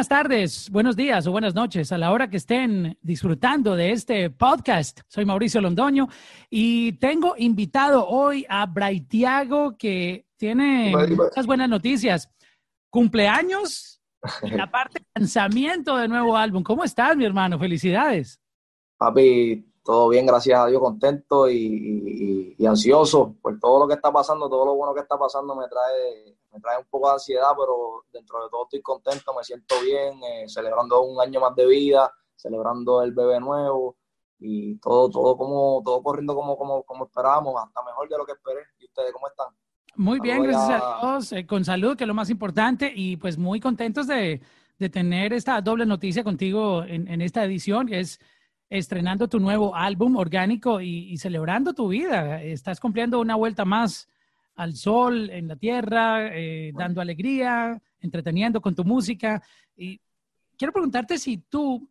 Buenas tardes, buenos días o buenas noches a la hora que estén disfrutando de este podcast. Soy Mauricio Londoño y tengo invitado hoy a Braithiago que tiene muchas buenas noticias. Cumpleaños y la parte de lanzamiento del nuevo álbum. ¿Cómo estás, mi hermano? Felicidades. Papi, todo bien, gracias a Dios, contento y, y- y ansioso por todo lo que está pasando, todo lo bueno que está pasando me trae, me trae un poco de ansiedad, pero dentro de todo estoy contento, me siento bien, eh, celebrando un año más de vida, celebrando el bebé nuevo y todo, todo como, todo corriendo como, como, como esperábamos, hasta mejor de lo que esperé. ¿Y ustedes cómo están? Muy bien, gracias a- a Dios, eh, con salud, que es lo más importante, y pues muy contentos de, de tener esta doble noticia contigo en, en esta edición, que es estrenando tu nuevo álbum orgánico y, y celebrando tu vida. Estás cumpliendo una vuelta más al sol, en la tierra, eh, dando alegría, entreteniendo con tu música. Y quiero preguntarte si tú,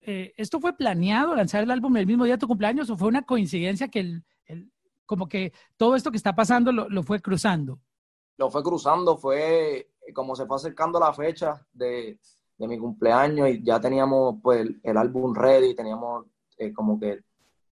eh, ¿esto fue planeado, lanzar el álbum el mismo día de tu cumpleaños, o fue una coincidencia que el, el- como que todo esto que está pasando lo, lo fue cruzando? lo fue cruzando, fue eh, como se fue acercando la fecha de, de mi cumpleaños y ya teníamos pues el, el álbum ready, teníamos eh, como que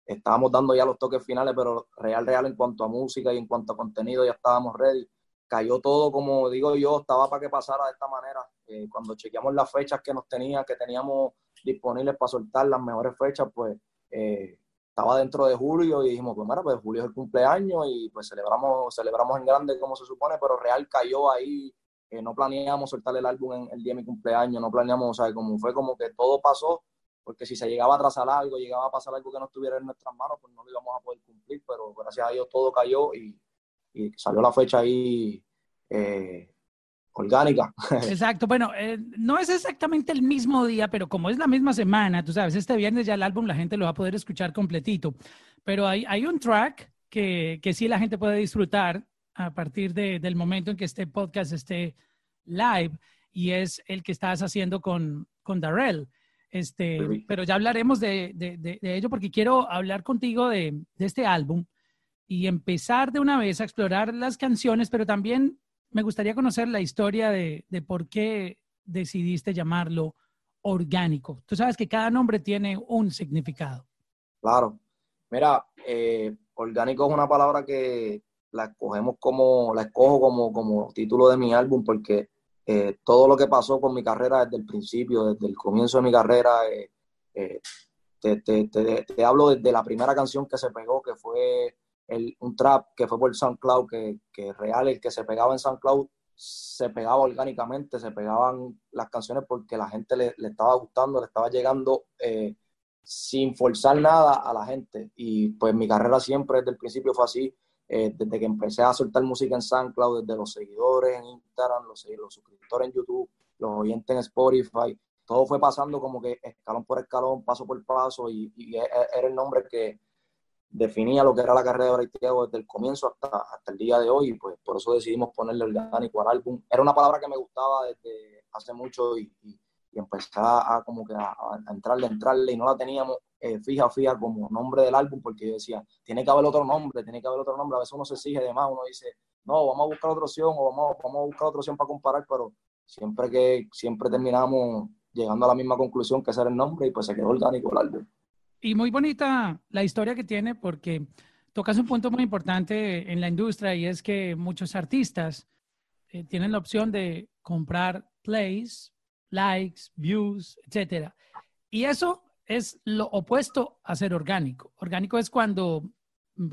estábamos dando ya los toques finales, pero real, real en cuanto a música y en cuanto a contenido ya estábamos ready. Cayó todo, como digo yo, estaba para que pasara de esta manera. Eh, cuando chequeamos las fechas que nos tenía, que teníamos disponibles para soltar las mejores fechas, pues eh, estaba dentro de julio y dijimos, pues mira, pues julio es el cumpleaños y pues celebramos, celebramos en grande como se supone, pero real cayó ahí, eh, no planeamos soltar el álbum en el día de mi cumpleaños, no planeamos, o sea, como fue como que todo pasó, porque si se llegaba a atrasar algo, llegaba a pasar algo que no estuviera en nuestras manos, pues no lo íbamos a poder cumplir, pero gracias a Dios todo cayó y, y salió la fecha ahí eh, orgánica. Exacto, bueno, eh, no es exactamente el mismo día, pero como es la misma semana, tú sabes, este viernes ya el álbum la gente lo va a poder escuchar completito, pero hay, hay un track que, que sí la gente puede disfrutar a partir de- del momento en que este podcast esté live y es el que estás haciendo con, con Darrell. Este, Perfecto. pero ya hablaremos de, de- de- de ello porque quiero hablar contigo de, de este álbum y empezar de una vez a explorar las canciones, pero también me gustaría conocer la historia de, de por qué decidiste llamarlo orgánico. Tú sabes que cada nombre tiene un significado. Claro. Mira, eh, orgánico es una palabra que la escogemos como, la escojo como, como título de mi álbum porque eh, todo lo que pasó con mi carrera desde el principio, desde el comienzo de mi carrera, eh, eh, te, te- te- te hablo desde la primera canción que se pegó, que fue el- un trap que fue por SoundCloud, que, que real, el que se pegaba en SoundCloud se pegaba orgánicamente, se pegaban las canciones porque la gente le, le estaba gustando, le estaba llegando eh, sin forzar nada a la gente. Y pues mi carrera siempre desde el principio fue así, eh, desde que empecé a soltar música en SoundCloud, desde los seguidores en Instagram, los, suscriptores en YouTube, los oyentes en Spotify, todo fue pasando como que escalón por escalón, paso por paso, y, e- e- era el nombre que definía lo que era la carrera de Braithiago desde el comienzo hasta, hasta el día de hoy, y pues por eso decidimos ponerle orgánico al álbum. Era una palabra que me gustaba desde hace mucho y, y, a, como que a, entrarle, entrarle, y no la teníamos eh, fija, fija como nombre del álbum, porque yo decía, tiene que haber otro nombre, tiene que haber otro nombre, a veces uno se exige de más, uno dice, no, vamos a buscar otra opción, o vamos, vamos a buscar otra opción para comparar, pero siempre que, siempre terminamos llegando a la misma conclusión que ese era el nombre y pues se quedó orgánico el álbum. Y muy bonita la historia que tiene porque tocas un punto muy importante en la industria y es que muchos artistas eh, tienen la opción de comprar plays, likes, views, etcétera. Y eso es lo opuesto a ser orgánico. Orgánico es cuando,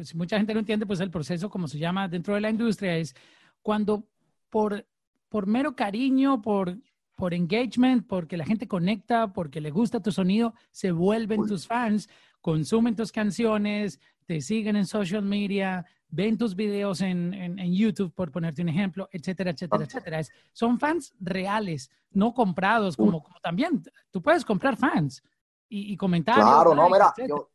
si mucha gente no entiende, pues el proceso, como se llama dentro de la industria, es cuando por, por mero cariño, por, por engagement, porque la gente conecta, porque le gusta tu sonido, se vuelven tus fans, consumen tus canciones, te siguen en social media, ven tus videos en, en, YouTube, por ponerte un ejemplo, etcétera, etcétera, etcétera. son fans reales, no comprados, como, como, también tú puedes comprar fans y, y comentar. Claro, no, mira, yo,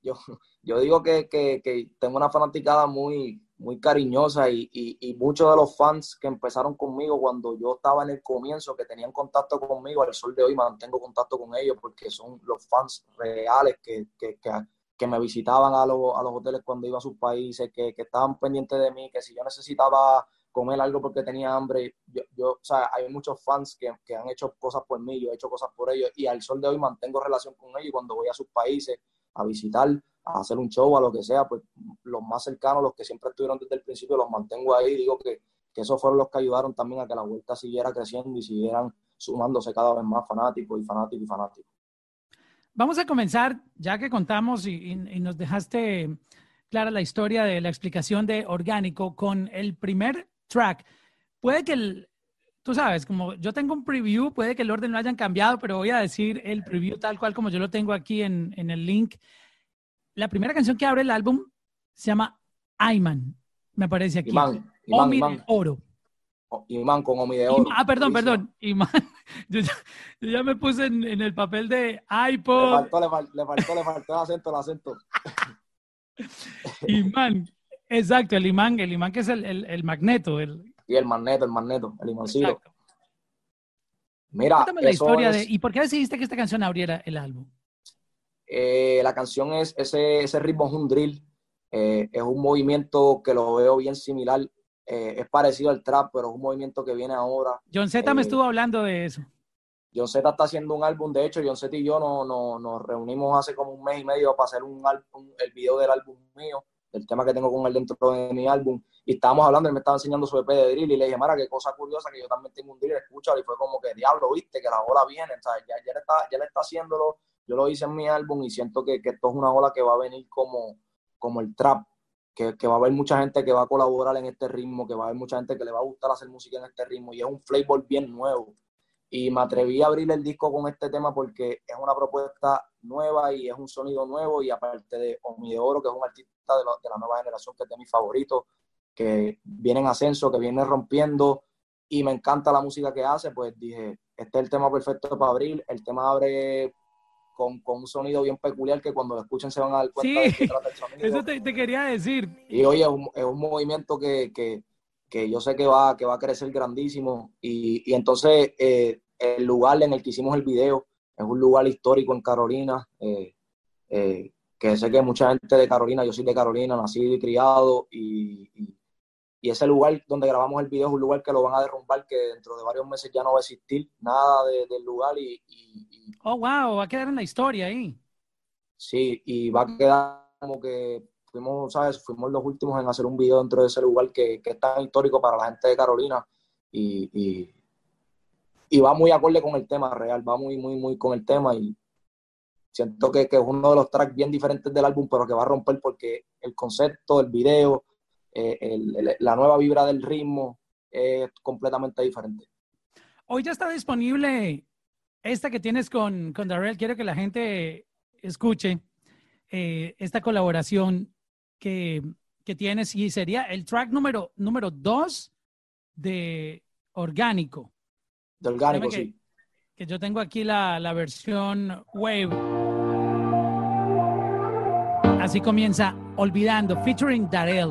yo, yo, digo que, que, que, tengo una fanaticada muy, muy cariñosa y, y, muchos de los fans que empezaron conmigo cuando yo estaba en el comienzo, que tenían contacto conmigo, al sol de hoy mantengo contacto con ellos porque son los fans reales que, que, que que me visitaban a, los, a los hoteles cuando iba a sus países, que, que, estaban pendientes de mí, que si yo necesitaba comer algo porque tenía hambre, yo, yo o sea, hay muchos fans que, que, han hecho cosas por mí, yo he hecho cosas por ellos y al sol de hoy mantengo relación con ellos y cuando voy a sus países a visitar, a hacer un show, a lo que sea, pues los más cercanos, los que siempre estuvieron desde el principio, los mantengo ahí, digo que, que esos fueron los que ayudaron también a que la vuelta siguiera creciendo y siguieran sumándose cada vez más fanáticos y fanáticos y fanáticos. Vamos a comenzar, ya que contamos y, nos dejaste clara la historia de la explicación de orgánico con el primer track. Puede que el, tú sabes, como yo tengo un preview, puede que el orden no hayan cambiado, pero voy a decir el preview tal cual como yo lo tengo aquí en, en el link. La primera canción que abre el álbum se llama Ayman, me parece aquí. Imán, Imán, Oro. Imán con Omi de Oro. ah, perdón, perdón. Imán. Yo ya, me puse en, el papel de iPod. Le faltó, le, faltó, le faltó, le faltó el acento, el acento. imán. Exacto, el imán, el imán que es el, el, magneto. El... Y el magneto, el magneto, el imancito. Mira, Cuéntame la historia de. ¿Y por qué decidiste que esta canción abriera el álbum? Eh, la canción es, ese, ese ritmo es un drill. Eh, es un movimiento que lo veo bien similar eh, es parecido al trap, pero es un movimiento que viene ahora. John Z me estuvo hablando de eso. John Z está haciendo un álbum, de hecho, John Z y yo no, no, nos reunimos hace como un mes y medio para hacer un álbum, el video del álbum mío, el tema que tengo con él dentro de mi álbum, y estábamos hablando, él me estaba enseñando su EP de drill, y le dije, Mara, qué cosa curiosa, que yo también tengo un drill, escúchalo, y fue como que, diablo, viste, que la ola viene, ¿sabes? Ya, ya, le está, ya le está haciéndolo, yo lo hice en mi álbum, y siento que, que esto es una ola que va a venir como, como el trap, que, va a haber mucha gente que va a colaborar en este ritmo, que va a haber mucha gente que le va a gustar hacer música en este ritmo y es un flavor bien nuevo. Y me atreví a abrir el disco con este tema porque es una propuesta nueva y es un sonido nuevo y aparte de Omi de Oro, que es un artista de, de la nueva generación que es de mis favoritos, que viene en ascenso, que viene rompiendo y me encanta la música que hace, pues dije, este es el tema perfecto para abrir. El tema abre con, con, un sonido bien peculiar que cuando lo escuchen se van a dar cuenta de trata el sonido. Eso te, te, quería decir. Y oye, es un, es un movimiento que, que, que, yo sé que va, que va a crecer grandísimo. Y, y entonces eh, el lugar en el que hicimos el video es un lugar histórico en Carolina. Eh, eh, que sé que mucha gente de Carolina, yo soy de Carolina, nacido y criado, y, y ese lugar donde grabamos el video es un lugar que lo van a derrumbar, que dentro de varios meses ya no va a existir nada del lugar y, Oh, wow, va a quedar en la historia ahí. Sí, y va a quedar como que fuimos, ¿sabes? Fuimos los últimos en hacer un video dentro de ese lugar que, que es tan histórico para la gente de Carolina y, y, y, va muy acorde con el tema real, va muy, muy, muy con el tema y siento que, que es uno de los tracks bien diferentes del álbum, pero que va a romper porque el concepto, el video, eh, la nueva vibra del ritmo es completamente diferente. Hoy ya está disponible esta que tienes con, con Darrell. Quiero que la gente escuche eh, esta colaboración que, que, tienes y sería el track número, número dos de Orgánico. De Orgánico, sí. Que yo tengo aquí la, la versión Wave. Así comienza Olvidando, featuring Darrell.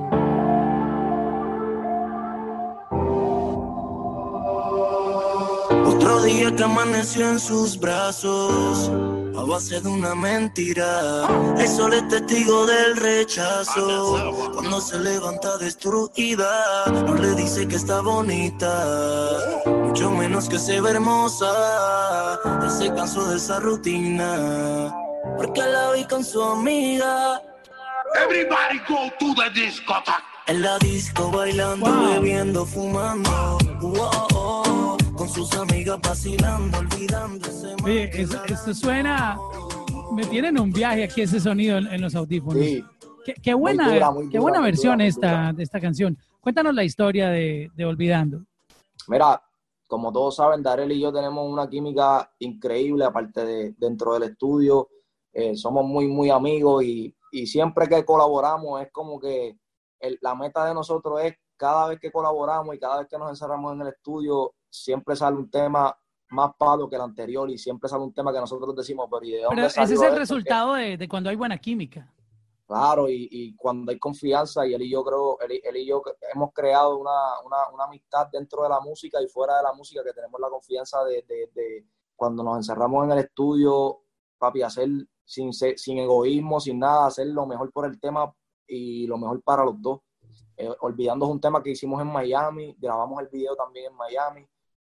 Otro día que amaneció en sus brazos, a base de una mentira. El sol es testigo del rechazo. Cuando se levanta destruida, no le dice que está bonita mucho menos que se ve hermosa. Él se cansó de esa rutina, porque la vi con su amiga. Everybody go to the discotheque. En la disco bailando, Wow. bebiendo, fumando. Wow, con sus amigas vacilando, olvidando Oye, eso, esto suena. Me tienen un viaje aquí ese sonido en, en los audífonos. Sí, Qué, qué buena, dura, muy qué dura, buena muy versión dura, esta, de esta canción. Cuéntanos la historia de, de Olvidando. Mira, como todos saben, Darel y yo tenemos una química increíble, aparte de dentro del estudio. Eh, somos muy, muy amigos y, y siempre que colaboramos es como que el- la meta de nosotros es cada vez que colaboramos y cada vez que nos encerramos en el estudio, siempre sale un tema más palo que el anterior y siempre sale un tema que nosotros decimos, pero ¿y de dónde Pero ese es el resultado de, de cuando hay buena química. Claro, y, y cuando hay confianza, y él y yo creo, él, y- él y yo hemos creado una, una, una amistad dentro de la música y fuera de la música, que tenemos la confianza de, de- de cuando nos encerramos en el estudio, papi, hacer sin, sin egoísmo, sin nada, hacer lo mejor por el tema y lo mejor para los dos. Eh, olvidando es un tema que hicimos en Miami, grabamos el video también en Miami,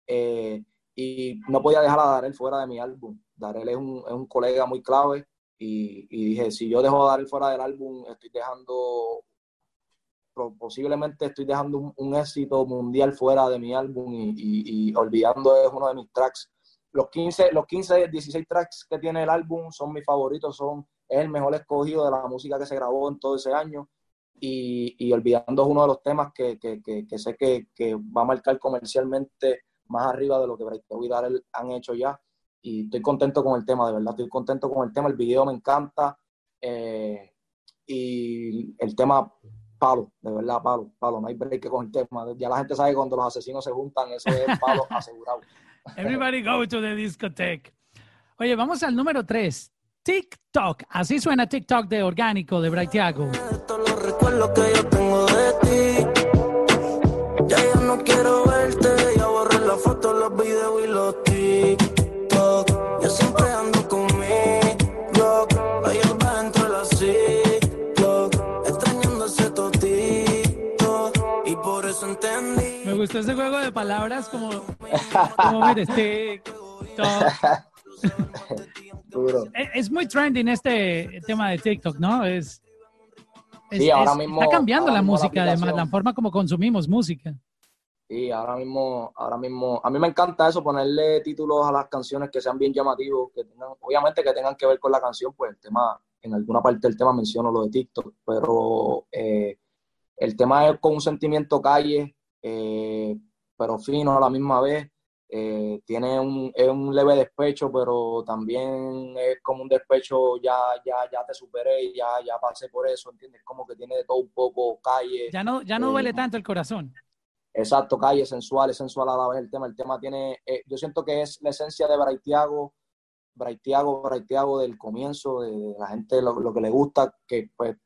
eh, y no podía dejar a Darel fuera de mi álbum. Darel es un, es un colega muy clave y, y dije, si yo dejo a Darel fuera del álbum, estoy dejando, posiblemente estoy dejando un, un éxito mundial fuera de mi álbum y, y- y olvidando es uno de mis tracks. Los 15, los 15, 16 tracks que tiene el álbum son mis favoritos, son, es el mejor escogido de la música que se grabó en todo ese año. Y, y olvidando es uno de los temas que, que- que- que sé que va a marcar comercialmente más arriba de lo que Breakthrough y Darel han hecho ya y estoy contento con el tema, de verdad, estoy contento con el tema, el video me encanta eh, y el tema palo, de verdad, palo, palo, no hay break con el tema, ya la gente sabe cuando los asesinos se juntan, eso es palo asegurado. Everybody go to the discotheque. Oye, vamos al número 3. TikTok. Así suena TikTok de Orgánico de Braithiago. De gustó ese juego de palabras como, como TikTok. Duro. Es- muy trending este tema de TikTok, ¿no? Es, es- Sí, ahora es- mismo- está cambiando la música, además, la forma como consumimos música. Y ahora mismo, ahora mismo, a mí me encanta eso, ponerle títulos a las canciones que sean bien llamativos, que tengan, obviamente que tengan que ver con la canción, pues el tema, en alguna parte del tema menciono lo de TikTok, pero eh, el tema es con un sentimiento calle, eh, pero fino a la misma vez. eh, tiene un, es un leve despecho, pero también es como un despecho, ya, ya, ya te superé, ya, ya pasé por eso, ¿entiendes? Como que tiene de todo un poco calle. Ya no, ya no Eh, duele tanto el corazón. Exacto, calle, sensual, es sensual a la vez el tema. El tema tiene, eh, yo siento que es la esencia de Braithiago, Braithiago, Braithiago del comienzo, de, de la gente lo, lo que le gusta, que pues,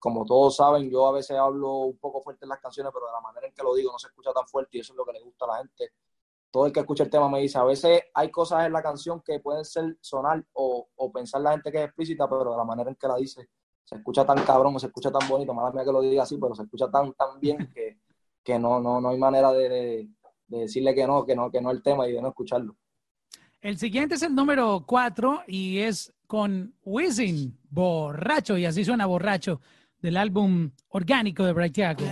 como todos saben, yo a veces hablo un poco fuerte en las canciones, pero de la manera en que lo digo no se escucha tan fuerte y eso es lo que le gusta a la gente. Todo el que escucha el tema me dice, a veces hay cosas en la canción que pueden ser sonar o, pensar la gente que es explícita, pero de la manera en que la dice, se escucha tan cabrón, se escucha tan bonito, mala mía que lo diga así, pero se escucha tan, tan bien que, que no, no, no hay manera de decirle que no, que no, que no el tema y de no escucharlo. El siguiente es el número 4 y es con Wisin, Borracho, y así suena Borracho, del álbum Orgánico de Braithiago.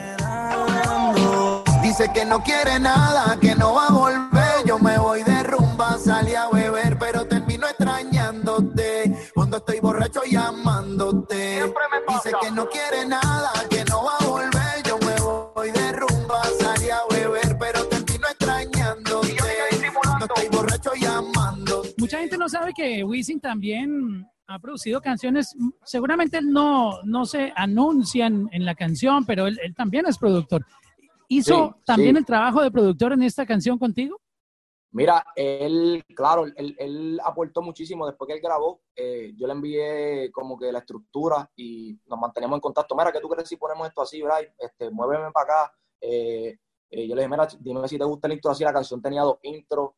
Dice que no quiere nada, que no va a volver. Yo me voy de rumba, salí a beber, pero termino extrañándote. Cuando estoy borracho llamándote. Dice que no quiere nada, que no va a volver. Yo me voy de rumba, salí a beber, pero termino extrañándote. Cuando estoy borracho llamándote. Mucha gente no sabe que Wisin también ha producido canciones. Seguramente no, no se anuncia en, la canción, pero él, él también es productor. ¿Hizo Sí, también sí. el trabajo de productor en esta canción contigo? Mira, él, claro, él, él aportó muchísimo después que él grabó. eh, yo le envié como que la estructura y nos mantenemos en contacto. Mira, ¿qué tú crees si ponemos esto así, Bray? Este, muéveme para acá. Eh, eh, yo le dije, mira, dime si te gusta el intro así. La canción tenía dos intros,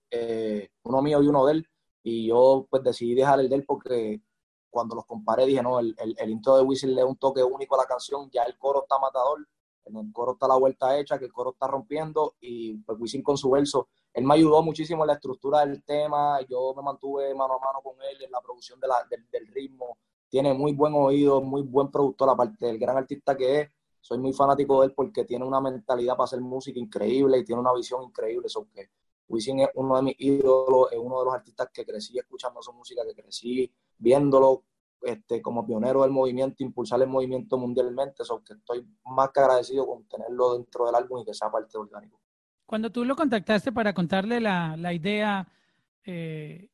uno mío y uno de él. Y yo pues decidí dejar el de él porque cuando los comparé dije, no, el, el, el intro de Whistle le da un toque único a la canción. Ya el coro está matador. en el coro está la vuelta hecha, que el coro está rompiendo y pues Wisin con su verso, él me ayudó muchísimo en la estructura del tema, yo me mantuve mano a mano con él en la producción de la, del, ritmo, tiene muy buen oído, muy buen productor, aparte del gran artista que es, soy muy fanático de él porque tiene una mentalidad para hacer música increíble y tiene una visión increíble, eso que Wisin es uno de mis ídolos, es uno de los artistas que crecí escuchando su música, que crecí viéndolo este, como pionero del movimiento, impulsar el movimiento mundialmente, so que estoy más que agradecido con tenerlo dentro del álbum y que sea parte orgánico. Cuando tú lo contactaste para contarle la, la idea, eh,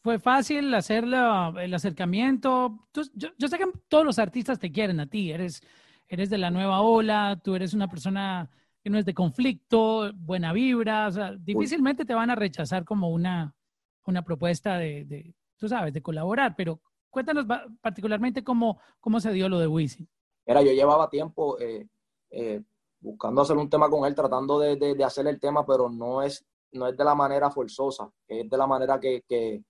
¿fue fácil hacer el acercamiento? yo, yo, sé que todos los artistas te quieren a ti, eres, eres de la nueva ola, tú eres una persona que no es de conflicto, buena vibra, o sea, difícilmente te van a rechazar como una, una propuesta de, de, sabes, de colaborar, pero cuéntanos particularmente cómo, cómo se dio lo de Wisin. Mira, yo llevaba tiempo eh, eh, buscando hacer un tema con él, tratando de, de, hacer el tema, pero no es, no es de la manera forzosa, es de la manera que, que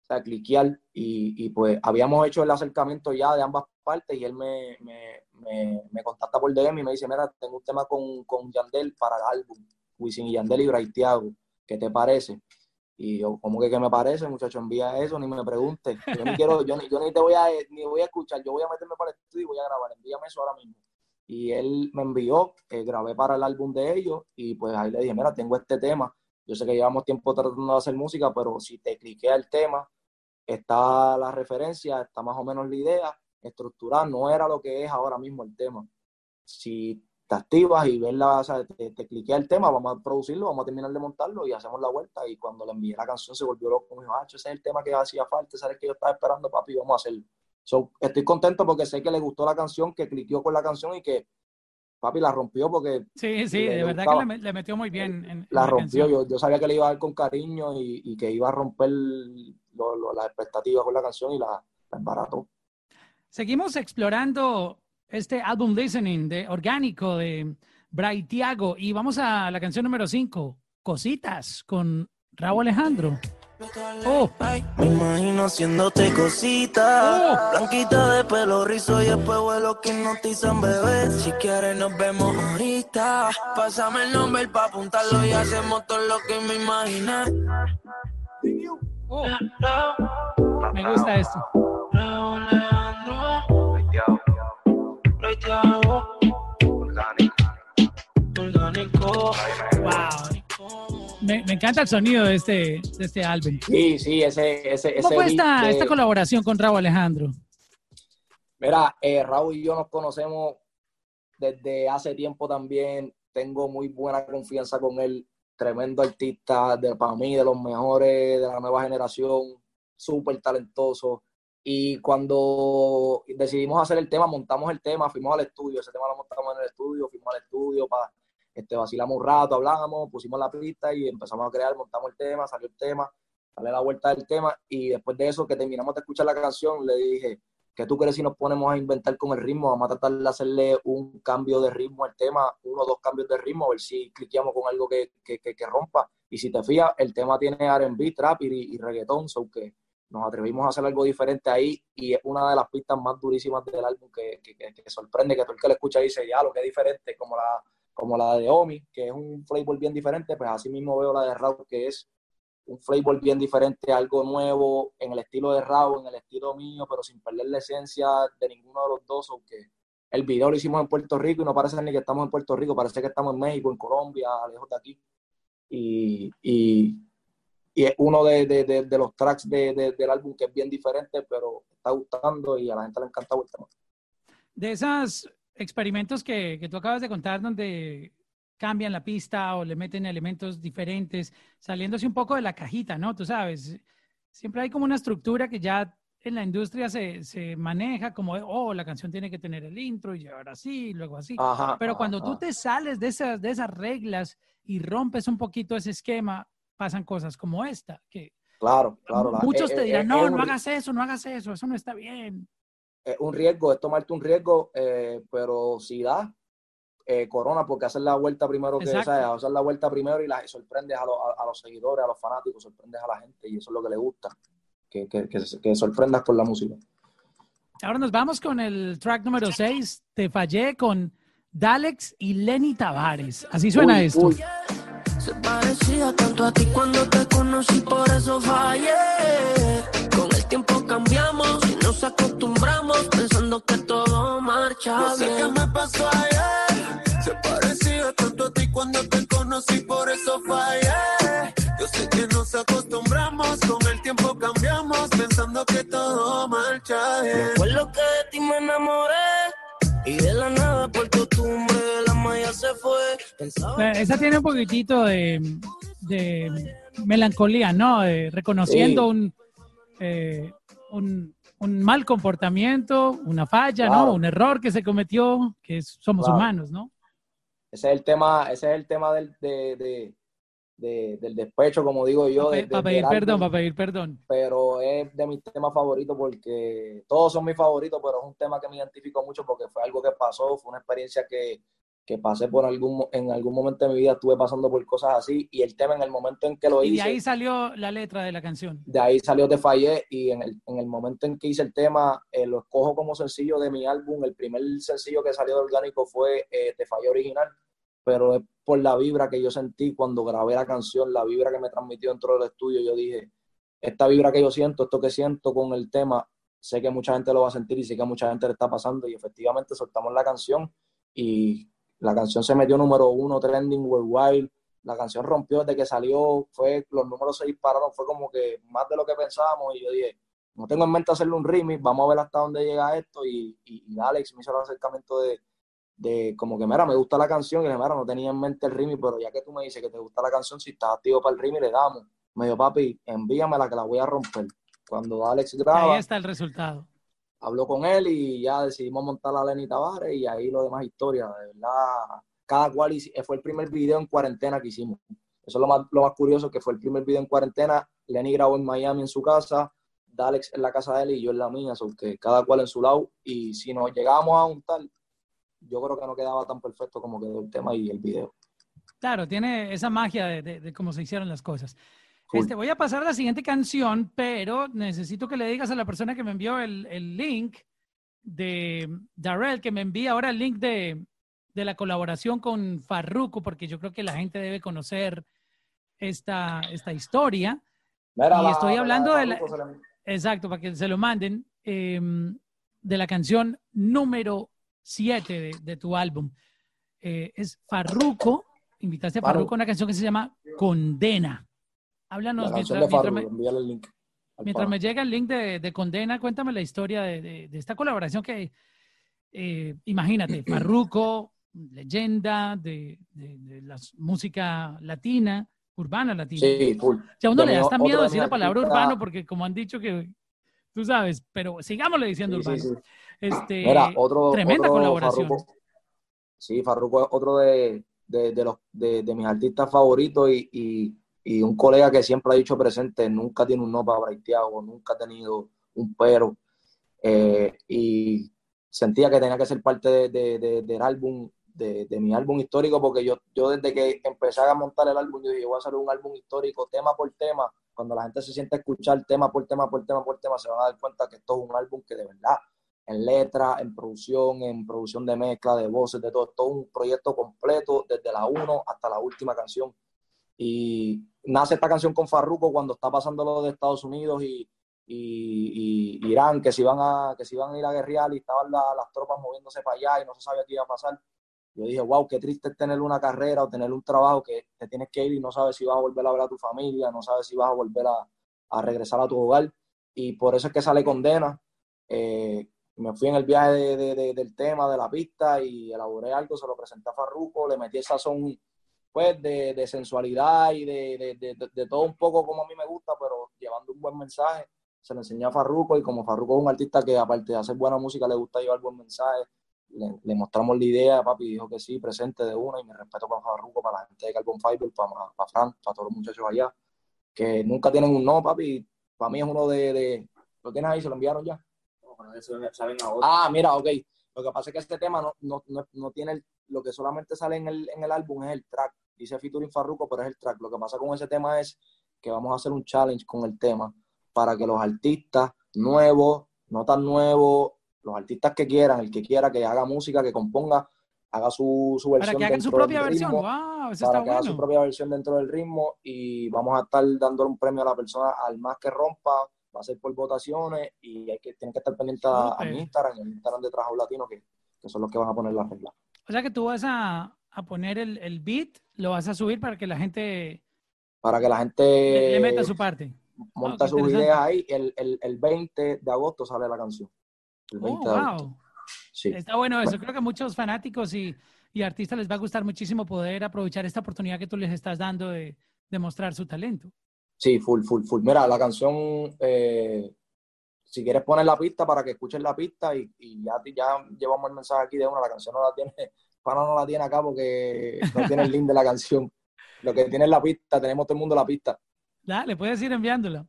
sea, cliquear. Y, y, pues habíamos hecho el acercamiento ya de ambas partes y él me, me, me, me contacta por DM y me dice, mira, tengo un tema con, con Yandel para el álbum, Wisin y Yandel y Braithiago, ¿qué te parece? Y yo, como que qué me parece, muchacho? Envía eso, ni me pregunte. Yo ni quiero, yo yo ni te voy a, ni voy a escuchar, yo voy a meterme para el estudio y voy a grabar, envíame eso ahora mismo. Y él me envió, eh, grabé para el álbum de ellos y pues ahí le dije, mira, tengo este tema. Yo sé que llevamos tiempo tratando de hacer música, pero si te cliqué el tema, está la referencia, está más o menos la idea, estructural, no era lo que es ahora mismo el tema. Si te activas y ves la, o sea, te, te cliquea el tema, vamos a producirlo, vamos a terminar de montarlo y hacemos la vuelta. Y cuando le envié la canción se volvió loco, me dijo, ah, ese es el tema que hacía falta, ese es el que yo estaba esperando, papi, vamos a hacerlo. So, estoy contento porque sé que le gustó la canción, que cliqueó con la canción y que papi la rompió porque... Sí, sí, de verdad que le, metió muy bien. En, la, rompió, yo, yo, sabía que le iba a dar con cariño y, y que iba a romper las expectativas con la canción y la, la embarató. Seguimos explorando este álbum Listening de Orgánico de Braithiago. Y vamos a la canción número 5, Cositas, con Raúl Alejandro. Oh. Me imagino haciéndote cositas. Oh. Blanquita de pelo rizo y después vuelo que hipnotizan bebé. Si quieres nos vemos ahorita. Pásame el nombre para apuntarlo y hacemos todo lo que me imaginé. Oh. Me gusta esto. Me, encanta el sonido de este, de este álbum. Sí, sí, ese. ese ¿Cómo fue esta, esta, colaboración con Raúl Alejandro? Mira, eh, Raúl y yo nos conocemos desde hace tiempo también. Tengo muy buena confianza con él. Tremendo artista, de, para mí, de los mejores de la nueva generación. Súper talentoso. Y cuando decidimos hacer el tema, montamos el tema, fuimos al estudio, ese tema lo montamos en el estudio, fuimos al estudio para este, vacilamos un rato, hablamos, pusimos la pista y empezamos a crear, montamos el tema, salió el tema, sale la vuelta del tema y después de eso que terminamos de escuchar la canción, le dije, ¿qué tú crees si nos ponemos a inventar con el ritmo? Vamos a tratar de hacerle un cambio de ritmo al tema, uno o dos cambios de ritmo, a ver si cliqueamos con algo que, que, que, rompa. Y si te fijas, el tema tiene R&B, trap y, y reggaetón, so que nos atrevimos a hacer algo diferente ahí y es una de las pistas más durísimas del álbum que, que, sorprende, que todo el que lo escucha dice, ya, lo que es diferente, como la, como la de Omi, que es un flavor bien diferente, pues así mismo veo la de Raúl, que es un flavor bien diferente, algo nuevo en el estilo de Raúl, en el estilo mío, pero sin perder la esencia de ninguno de los dos, aunque el video lo hicimos en Puerto Rico y no parece ni que estamos en Puerto Rico, parece que estamos en México, en Colombia, lejos de aquí. Y, y y es uno de, de, de, los tracks del álbum que es bien diferente, pero está gustando y a la gente le encanta el tema. De esos experimentos que, que tú acabas de contar, donde cambian la pista o le meten elementos diferentes, saliéndose un poco de la cajita, ¿no? Tú sabes, siempre hay como una estructura que ya en la industria se, se maneja como, oh, la canción tiene que tener el intro y ahora sí, luego así. Pero cuando tú te sales de esas, de esas reglas y rompes un poquito ese esquema, pasan cosas como esta, que claro, claro, muchos te dirán, no, no hagas eso, no hagas eso, eso no está bien. Es un riesgo, es tomarte un riesgo, eh, pero si da, eh, corona, porque hacer la vuelta primero que o sea, hacer la vuelta primero y la, sorprendes a, a, los seguidores, a los fanáticos, sorprendes a la gente y eso es lo que le gusta, que, que, que, sorprendas con la música. Ahora nos vamos con el track número 6, Te Fallé con Dalex y Lenny Tavares. Así suena Uy, esto. uy. Se parecía tanto a ti cuando te conocí, por eso fallé. Con el tiempo cambiamos y nos acostumbramos pensando que todo marcha No sé qué bien. me pasó ayer. Se parecía tanto a ti cuando te conocí, por eso fallé. Yo sé que nos acostumbramos, con el tiempo cambiamos, pensando que todo marcha bien. Recuerdo que de ti me enamoré y de la nada por costumbre la malla se fue. Pensaba Eh, Esa tiene un poquitito de, de melancolía, ¿no? De reconociendo Sí. un, eh, un, un mal comportamiento, una falla, ¿no? Claro. Un error que se cometió, que es- somos Claro. humanos, ¿no? Ese es el tema, ese es el tema del, de, de- de- del despecho, como digo yo. Para de- de- pedir perdón, para pedir perdón. pero es de mis temas favoritos porque todos son mis favoritos, pero es un tema que me identifico mucho porque fue algo que pasó, fue una experiencia que, que pasé por algún, en algún momento de mi vida, estuve pasando por cosas así y el tema en el momento en que lo Y de hice, ahí salió la letra de la canción. de ahí salió Te Fallé y en el, en el momento en que hice el tema, eh, lo escojo como sencillo de mi álbum, el primer sencillo que salió de orgánico fue eh, Te Fallé original, pero es por la vibra que yo sentí cuando grabé la canción, la vibra que me transmitió dentro del estudio, yo dije, esta vibra que yo siento, esto que siento con el tema, sé que mucha gente lo va a sentir y sé que mucha gente le está pasando y efectivamente soltamos la canción y la canción se metió número uno trending worldwide, la canción rompió desde que salió, fue, los números se dispararon, fue como que más de lo que pensábamos. Y yo dije, no tengo en mente hacerle un remix, vamos a ver hasta dónde llega esto. Y, y, y Alex me hizo el acercamiento de, de como que, mira, me gusta la canción y le dije, mira, no tenía en mente el remix, pero ya que tú me dices que te gusta la canción, si estás activo para el remix, le damos. Me dijo, papi, envíamela que la voy a romper. Cuando Alex Ahí graba, está el resultado. Habló con él y ya decidimos montar a Lenny Tavares y ahí lo demás historia, de verdad. Cada cual fue el primer video en cuarentena que hicimos. Eso es lo más, lo más curioso, que fue el primer video en cuarentena. Lenny grabó en Miami en su casa, Dalex en la casa de él y yo en la mía, cada cual en su lado. Y si nos llegábamos a juntar, yo creo que no quedaba tan perfecto como quedó el tema y el video. Claro, tiene esa magia de cómo se hicieron las cosas. Cool. Este, voy a pasar a la siguiente canción, pero necesito que le digas a la persona que me envió el, el link de Darrell, que me envía ahora el link de, de la colaboración con Farruko, porque yo creo que la gente debe conocer esta, esta historia. Mira, Y estoy la- hablando de la- Exacto, para que se lo manden, eh, de la canción número 7 de, de tu álbum. Eh, es Farruko, invitaste a Farru. Farruko a una canción que se llama Condena. Háblanos mientras, mientras me, link. mientras me llega el link de, de Condena, cuéntame la historia de, de- de esta colaboración que, eh, imagínate, Farruko, leyenda de, la música latina, urbana latina. Sí, full. Si a uno le da hasta miedo de decir la palabra artistas- urbano porque como han dicho que, tú sabes, pero sigámosle diciendo Sí, sí, urbano. sí. Este, Mira, otro, tremenda otro colaboración. Farruko. Sí, Farruko es otro de, de, de los, de, de mis artistas favoritos y, y, y un colega que siempre ha dicho presente, nunca tiene un no para Braithiago, nunca ha tenido un pero. Eh, y sentía que tenía que ser parte de, de- de- del álbum, de, mi álbum histórico, porque yo, yo desde que empecé a montar el álbum, yo dije, voy a hacer un álbum histórico, tema por tema. Cuando la gente se siente a escuchar tema por tema, por tema, por tema, se van a dar cuenta que esto es un álbum que de verdad en letra, en producción, en producción de mezcla, de voces, de todo, todo un proyecto completo, desde la 1 hasta la última canción. Y nace esta canción con Farruko cuando está pasando lo de Estados Unidos y, y- Irán, que se, iban a, que se iban a ir a guerrear y estaban la- las tropas moviéndose para allá y no se sabía qué iba a pasar. Yo dije, wow, qué triste es tener una carrera o tener un trabajo que te tienes que ir y no sabes si vas a volver a ver a tu familia, no sabes si vas a volver a, a regresar a tu hogar. Y por eso es que sale Condena. Eh, me fui en el viaje de- del tema, de la pista y elaboré algo, se lo presenté a Farruko, le metí el sazón pues de, de sensualidad y de, de- de- todo un poco como a mí me gusta, pero llevando un buen mensaje. Se lo enseñé a Farruko y como Farruko es un artista que aparte de hacer buena música le gusta llevar buen mensaje, le, le mostramos la idea, papi dijo que sí, presente de una y me respeto para Farruko, para la gente de Carbon Fiber, para, para Frank, para todos los muchachos allá, que nunca tienen un no, papi. Para mí es uno de, de- ¿Lo tienes ahí? ¿Se lo enviaron ya? Ah, mira, ok. Lo que pasa es que este tema no, no, no, no tiene el- lo que solamente sale en el, en el álbum es el track. Dice featuring Farruko, pero es el track. Lo que pasa con ese tema es que vamos a hacer un challenge con el tema para que los artistas nuevos, no tan nuevos, los artistas que quieran, el que quiera que haga música, que componga, haga su, su versión. Para que hagan su propia versión. ritmo, Wow, eso para está que haga su bueno. propia versión dentro del ritmo y vamos a estar dándole un premio a la persona al más que rompa, va a ser por votaciones y hay que, tienen que estar pendientes a, a mi Instagram, el Instagram de Trabajo Latino, que, que son los que van a poner las reglas. O sea que tú vas a, a poner el, el beat, lo vas a subir para que la gente Para que la gente le, le meta su parte. monta qué sus ideas ahí, el, el, el 20 de agosto sale la canción. El Oh, 20 de agosto. wow. Sí. Está bueno eso. Creo que a muchos fanáticos y, y artistas les va a gustar muchísimo poder aprovechar esta oportunidad que tú les estás dando de, de mostrar su talento. Sí, full, full, full. Mira, la canción, eh, si quieres poner la pista para que escuchen la pista y, y ya, ya llevamos el mensaje aquí de una, la canción no la tiene, Pana no la tiene acá porque no tiene el link de la canción. Lo que tiene es la pista, tenemos todo el mundo la pista. Dale, puedes ir enviándola.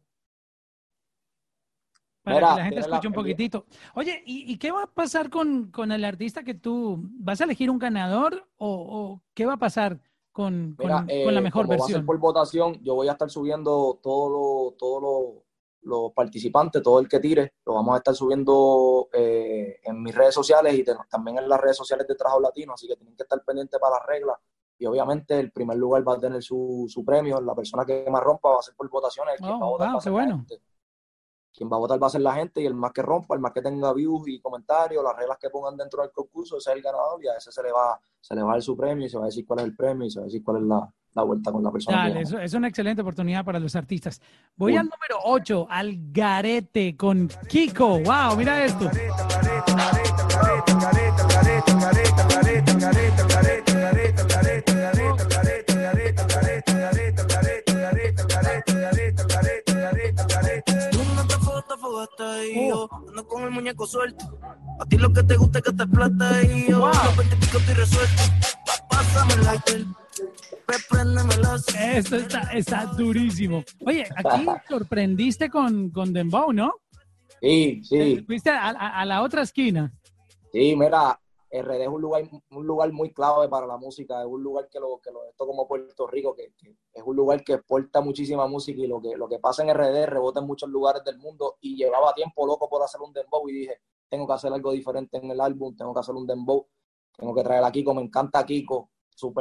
Para Mira, que la gente la- escuche un poquitito. Oye, ¿y, y qué va a pasar con, con el artista que tú vas a elegir un ganador o, o qué va a pasar con, con- la eh, mejor como va a ser versión? por votación, yo voy a estar subiendo todos los todos los- los participantes, todo el que tire, lo vamos a estar subiendo eh, en mis redes sociales y también en las redes sociales de Trabajo Latino, así que tienen que estar pendientes para las reglas. Y obviamente el primer lugar va a tener su, su premio, la persona que más rompa va a ser por votaciones, quien Oh, va a votar wow, qué bueno. gente. Quien va a votar va a ser la gente y el más que rompa, el más que tenga views y comentarios, las reglas que pongan dentro del concurso, ese es el ganador y a ese se le va, se le va a dar su premio y se va a decir cuál es el premio y se va a decir cuál es la, la vuelta con la persona. Dale, eso es una excelente oportunidad para los artistas. Voy Uy. al número 8, al garete con Kiko. Wow, mira esto. Tú y yo ando con el muñeco suelto. A ti lo que te gusta es que te explota y yo Wow. 20 picos estoy resuelto. Pásame el las Esto está, está durísimo. Oye, aquí sorprendiste con, con Dembow, ¿no? Sí, sí, Fuiste a, a- a la otra esquina. sí, mira, RD es un lugar, un lugar muy clave para la música, es un lugar que lo, que lo esto como Puerto Rico, que, que es un lugar que exporta muchísima música y lo que, lo que pasa en RD rebota en muchos lugares del mundo y llevaba tiempo loco por hacer un dembow y dije, tengo que hacer algo diferente en el álbum, tengo que hacer un dembow, tengo que traer a Kiko, me encanta Kiko, su,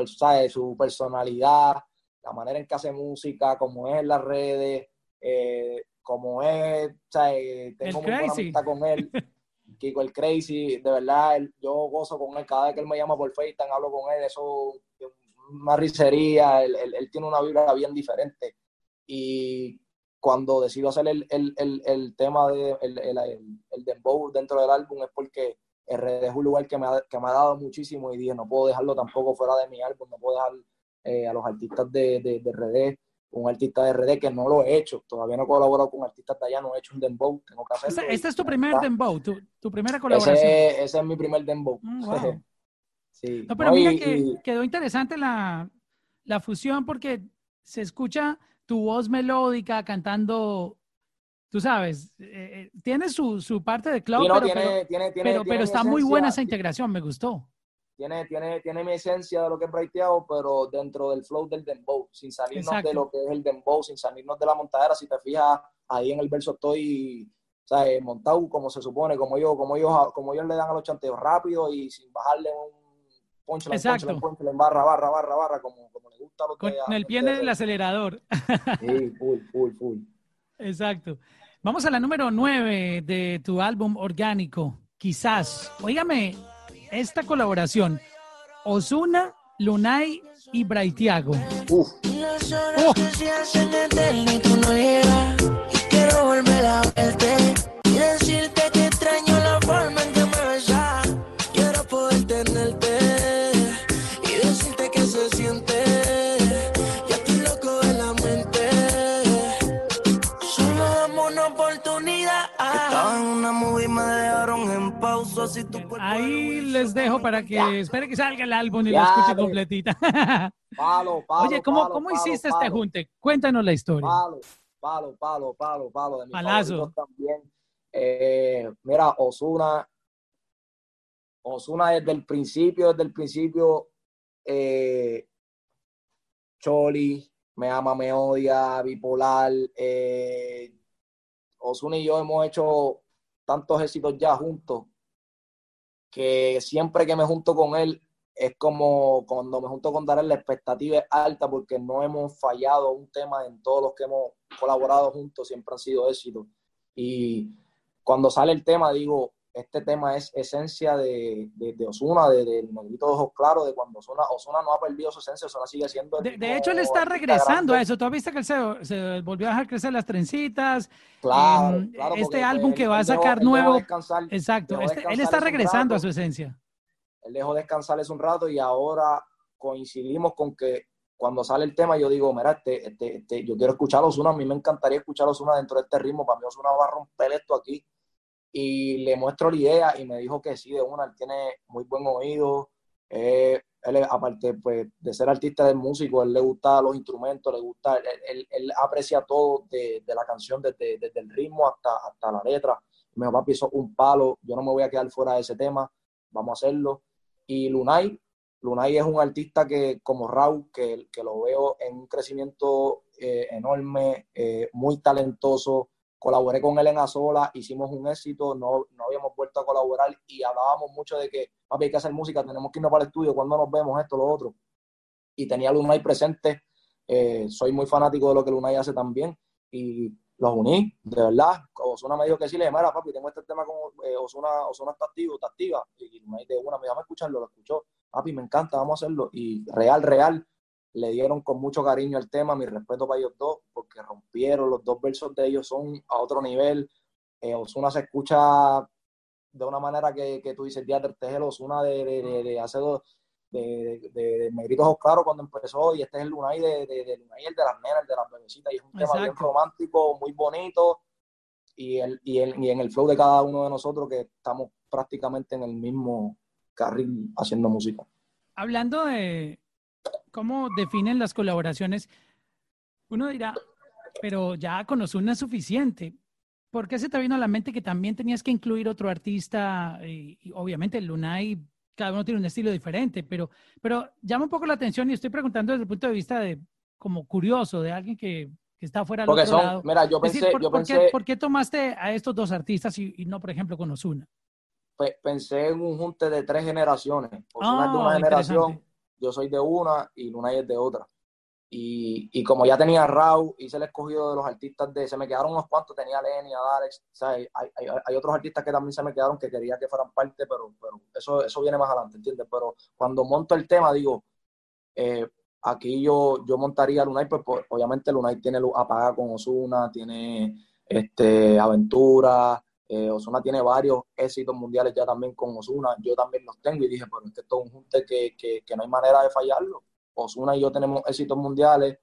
su personalidad, la manera en que hace música, como es en las redes, eh, como es, ¿sabes? tengo muy buena amistad con él. Kiko el Crazy, de verdad, él- yo gozo con él, cada vez que él me llama por FaceTime, hablo con él, eso es una risería, él, él- él tiene una vibra bien diferente. Y cuando decido hacer el, el, el, el tema de el, dembow dentro del álbum es porque RD es un lugar que me, ha, que me ha dado muchísimo y dije, no puedo dejarlo tampoco fuera de mi álbum, no puedo dejar eh, a los artistas de, de, de RD, un artista de RD que no lo he hecho, todavía no he colaborado con artistas de allá, no he hecho un dembow, tengo que hacerlo. Esta es tu primer está. Dembow, tu, tu primera colaboración. Ese, ese es mi primer dembow. Mm, wow. sí. No, pero No, mira y- que y- quedó interesante la, la fusión porque se escucha tu voz melódica cantando, tú sabes, eh, eh, tiene su, su parte de sí, no, pero, tiene- pero, tiene- tiene- pero- tiene pero mi está muy buena esa integración, me gustó. Tiene, tiene, tiene mi esencia de lo que es breiteado, pero dentro del flow del dembow, sin salirnos Exacto. de lo que es el dembow, sin salirnos de la montadera. Si te fijas, ahí en el verso estoy ¿sabes? montado como se supone, como ellos, como ellos, como ellos le dan a los chanteos rápido y sin bajarle un Exacto. punchline, punchline, barra, barra, barra, barra, como, como le gusta a los Con el pie en el acelerador. Sí, full, full, full. Exacto. Vamos a la número 9 de tu álbum orgánico, quizás. Óigame, esta colaboración, Osuna, Lunay y Braithiago. Oh. Quiero volver a verte y decirte que Si tu cuerpo Ahí les dejo para que espere que salga el álbum y lo Ya, escuche ve. completita. palo, palo. Oye, ¿cómo, palo, cómo hiciste este junte? Cuéntanos la historia. Palo, palo, palo, palo, palo. De mis Palazo. también. Eh, mira, Osuna. Osuna desde el principio, desde el principio. Eh, Choli, me ama, me odia, bipolar. Eh, Osuna y yo hemos hecho tantos éxitos ya juntos que siempre que me junto con él es como cuando me junto con Darel, la expectativa es alta porque no hemos fallado un tema en todos los que hemos colaborado juntos, siempre han sido éxitos. Y cuando sale el tema, digo, este tema es esencia de, de, Osuna, de, de Negrito de Ojos Claros, de cuando Osuna, Osuna no ha perdido su esencia, Osuna sigue siendo. de, hecho, él está regresando a eso. ¿Tú has visto que él se, volvió a dejar crecer las trencitas? Claro, em, Este álbum que va a sacar nuevo. exacto, este, él está regresando a su esencia. Él dejó descansar un rato y ahora coincidimos con que cuando sale el tema yo digo, mira, este, este, este yo quiero escuchar a Osuna, a mí me encantaría escuchar a Osuna dentro de este ritmo, para mí Osuna va a romper esto aquí y le muestro la idea y me dijo que sí, de una, él tiene muy buen oído, eh, él aparte pues, de ser artista de músico, él le gusta los instrumentos, le gusta, él, él, aprecia todo de, de, la canción, desde, desde, el ritmo hasta, hasta la letra. Me dijo, papi, un palo, yo no me voy a quedar fuera de ese tema, vamos a hacerlo. Y Lunay, Lunay es un artista que, como Raúl, que, que lo veo en un crecimiento eh, enorme, eh, muy talentoso, colaboré con él en Azola, hicimos un éxito, no, no habíamos vuelto a colaborar y hablábamos mucho de que, papi, hay que hacer música, tenemos que irnos para el estudio, cuando nos vemos, esto, lo otro. Y tenía a Lunay presente, eh, soy muy fanático de lo que Lunay hace también y los uní, de verdad. Osuna me dijo que sí, le dije, mira, papi, tengo este tema con eh, Osuna, Osuna está activo, está activa. Y Lunay de una me dijo, a escucharlo, lo escuchó. Papi, me encanta, vamos a hacerlo. Y real, real, le dieron con mucho cariño el tema, mi respeto para ellos dos, porque rompieron, los dos versos de ellos son a otro nivel. Eh, Osuna se escucha de una manera que, que tú dices, ya te es el Osuna de, de, de, hace dos, de, de, Negritos Claro cuando empezó, y este es el Lunay de, de, Lunay, el de las nenas, el de las bebecitas, y es un tema bien romántico, muy bonito, y, el, y, el, y en el flow de cada uno de nosotros que estamos prácticamente en el mismo carril haciendo música. Hablando de, cómo definen las colaboraciones, uno dirá, pero ya con Ozuna es suficiente. ¿Por qué se te vino a la mente que también tenías que incluir otro artista? Y, obviamente Lunay, cada uno tiene un estilo diferente, pero, pero llama un poco la atención y estoy preguntando desde el punto de vista de como curioso, de alguien que, está fuera del otro lado. Mira, yo pensé, por, Qué, tomaste a estos dos artistas y, no, por ejemplo, con Ozuna? pensé en un junte de tres generaciones. Ozuna es de una ah, generación yo soy de una y Luna es de otra. Y, y, como ya tenía Raúl, hice el escogido de los artistas de, se me quedaron unos cuantos, tenía Lenny, Alex, hay, hay, hay, otros artistas que también se me quedaron que quería que fueran parte, pero, pero eso, eso viene más adelante, ¿entiendes? Pero cuando monto el tema, digo, eh, aquí yo, yo montaría Lunay, pues, pues obviamente Lunay tiene luz apagada con Osuna, tiene este, Aventura, eh, Osuna tiene varios éxitos mundiales ya también con Osuna, yo también los tengo y dije, pero es que esto es un junte que, que, no hay manera de fallarlo. Osuna y yo tenemos éxitos mundiales,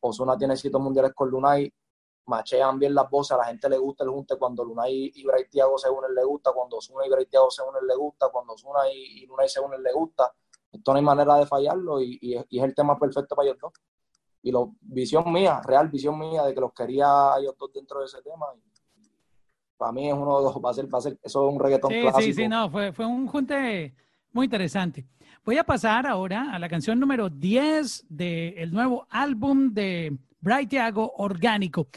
Osuna tiene éxitos mundiales con Lunay, machean bien las voces, a la gente le gusta el junte, cuando Lunay y Bray se unen le gusta, cuando Osuna y Bray se unen le gusta, cuando Osuna y, y Lunay se unen le gusta. Esto no hay manera de fallarlo y, y, es el tema perfecto para ellos dos. Y lo, visión mía, real visión mía de que los quería a ellos dos dentro de ese tema. Y, para mí es uno de los, va a ser, va a ser, eso es un reggaetón sí, clásico. Sí, sí, no, fue, fue un junte muy interesante. Voy a pasar ahora a la canción número 10 del nuevo álbum de Bright Thiago, Orgánico.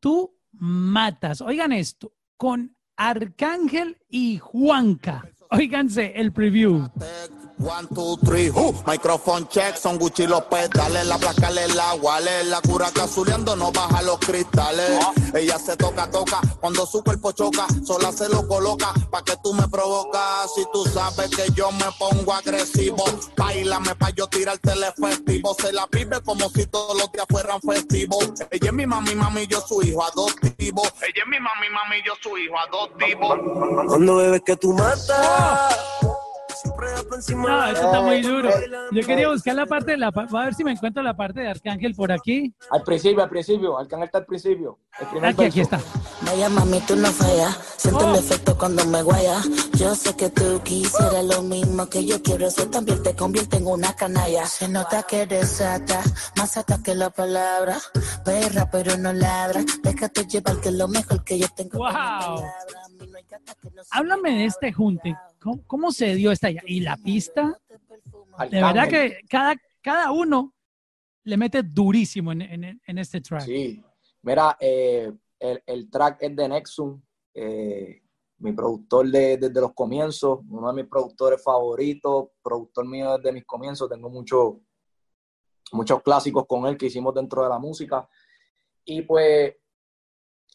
Tú matas, oigan esto, con Arcángel y Juanca. Óiganse el preview. One, two, three, uh, microphone check, son Gucci López, dale la placa, le la wale, la cura casuleando, no baja los cristales. Ella se toca, toca, cuando su cuerpo choca, sola se lo coloca, pa' que tú me provocas, si tú sabes que yo me pongo agresivo, bailame pa' yo tirarte el festivo, se la vive como si todos los días fueran festivos. Ella es mi mami, mami, yo su hijo adoptivo. Ella es mi mami, mami, yo su hijo adoptivo. Cuando bebes que tú matas. No, esto está muy duro. Yo quería buscar la parte de la. Voy a ver si me encuentro la parte de Arcángel por aquí. Al principio, al principio. Arcángel está al principio. aquí, aquí está. Vaya mami, tú no fallas. Siento el oh. efecto cuando me guaya. Yo sé que tú quisieras lo mismo que yo quiero. Eso también te convierte en una canalla. Se nota que eres sata, más sata que la palabra. Perra, pero no ladra. Déjate llevar que es lo mejor que yo tengo. Wow. Háblame de este junte. ¿Cómo, se dio esta? Y la pista, de verdad que cada, cada uno le mete durísimo en, en, este track. Sí, mira, eh, el, el, track es de Nexum. Eh, mi productor de, desde los comienzos, uno de mis productores favoritos, productor mío desde mis comienzos, tengo muchos muchos clásicos con él que hicimos dentro de la música. Y pues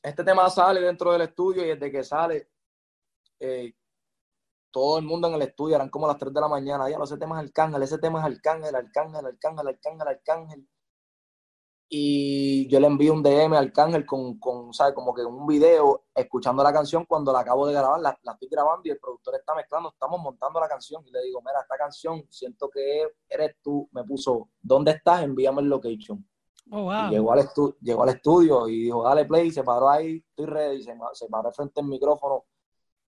este tema sale dentro del estudio y desde que sale, eh, todo el mundo en el estudio, eran como las 3 de la mañana, ya, ese tema es Arcángel, ese tema es Arcángel, Arcángel, Arcángel, Arcángel, Arcángel. Y yo le envío un DM a Arcángel con, con ¿sabes? Como que un video escuchando la canción cuando la acabo de grabar, la, la, estoy grabando y el productor está mezclando, estamos montando la canción y le digo, mira, esta canción, siento que eres tú, me puso, ¿dónde estás? Envíame el location. Oh, wow. llegó, al llegó al estudio y dijo, dale play, se paró ahí, estoy ready, se, se paró frente al micrófono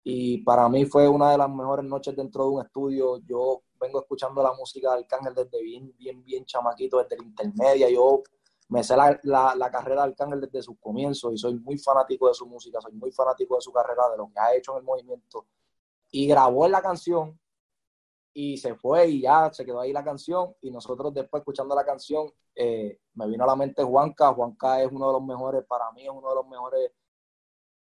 y para mí fue una de las mejores noches dentro de un estudio. Yo vengo escuchando la música de Arcángel desde bien, bien, bien chamaquito, desde la intermedia. Yo me sé la, la, la carrera de Arcángel desde sus comienzos y soy muy fanático de su música, soy muy fanático de su carrera, de lo que ha hecho en el movimiento. Y grabó la canción y se fue y ya se quedó ahí la canción y nosotros después escuchando la canción eh, me vino a la mente Juanca, Juanca es uno de los mejores, para mí es uno de los mejores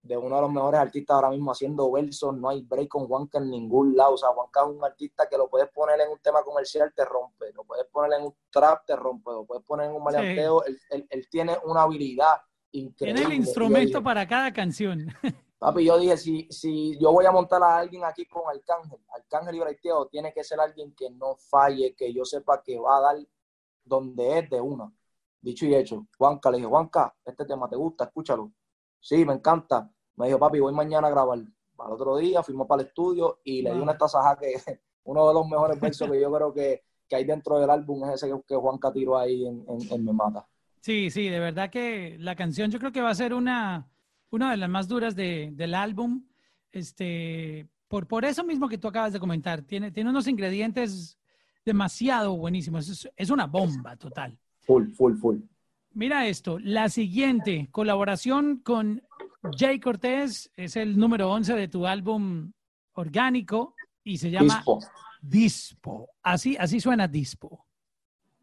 de uno de los mejores artistas ahora mismo haciendo versos, no hay break con Juanca en ningún lado, o sea, Juanca es un artista que lo puedes poner en un tema comercial, te rompe, lo puedes poner en un trap, te rompe, lo puedes poner en un maleanteo, sí. él, él, él, tiene una habilidad increíble. Tiene el instrumento dije, para cada canción. Papi, yo dije, si, si yo voy a montar a alguien aquí con Arcángel, Arcángel y Braiteo, tiene que ser alguien que no falle, que yo sepa que va a dar donde es de una. Dicho y hecho, Juanca, le dije, Juanca, este tema te gusta, escúchalo. Sí, me encanta me dijo, papi, voy mañana a grabar. Al otro día fuimos para el estudio y le di una tasaja que uno de los mejores versos que yo creo que, que, hay dentro del álbum es ese que, que Juanca tiró ahí en, en, en, Me Mata. Sí, sí, de verdad que la canción yo creo que va a ser una, una de las más duras de, del álbum. Este, por, por eso mismo que tú acabas de comentar, tiene, tiene unos ingredientes demasiado buenísimos. Es, es una bomba total. Full, full, full. Mira esto, la siguiente colaboración con Jay Cortés es el número 11 de tu álbum orgánico y se llama Dispo. Dispo. Así, así suena Dispo.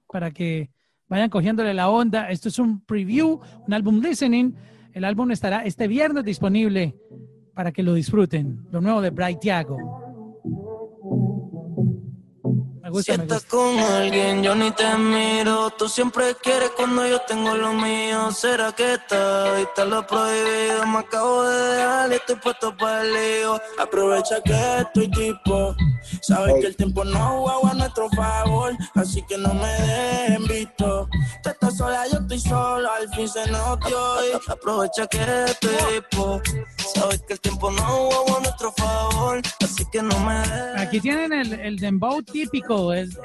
Para que vayan cogiéndole la onda. Esto es un preview, un álbum listening. El álbum estará este viernes disponible para que lo disfruten. Lo nuevo de Bright Tiago. Gusta, si me estás gusta. con alguien, yo ni te miro. Tú siempre quieres cuando yo tengo lo mío. ¿Será que está y te lo prohibido? Me acabo de dejar y estoy puesto para el lío. Aprovecha que estoy tipo. Sabes que el tiempo no juega a nuestro favor. Así que no me dejen visto. Tú estás sola, yo estoy solo. Al fin se nos dio. y Aprovecha que estoy tipo. Sabes que el tiempo no juega a nuestro favor. Así que no me dejen Aquí tienen el, el dembow típico, es,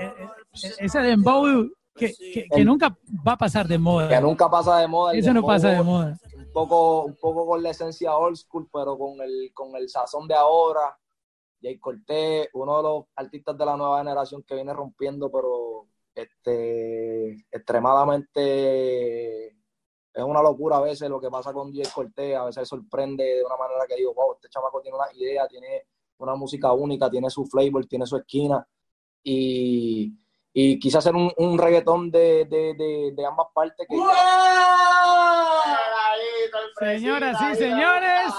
es- ese dembow que, que- que nunca va a pasar de moda. Que nunca pasa de moda. Ese no pasa de moda. Un poco, un poco con la esencia old school, pero con el, con el sazón de ahora. Jay Cortés, uno de los artistas de la nueva generación que viene rompiendo, pero este, extremadamente es una locura a veces lo que pasa con Jay Cortés, a veces sorprende de una manera que digo, wow, este chamaco tiene una idea, tiene una música única, tiene su flavor, tiene su esquina y, y quise hacer un, un reggaetón de, de, de, de ambas partes que Señoras y señores,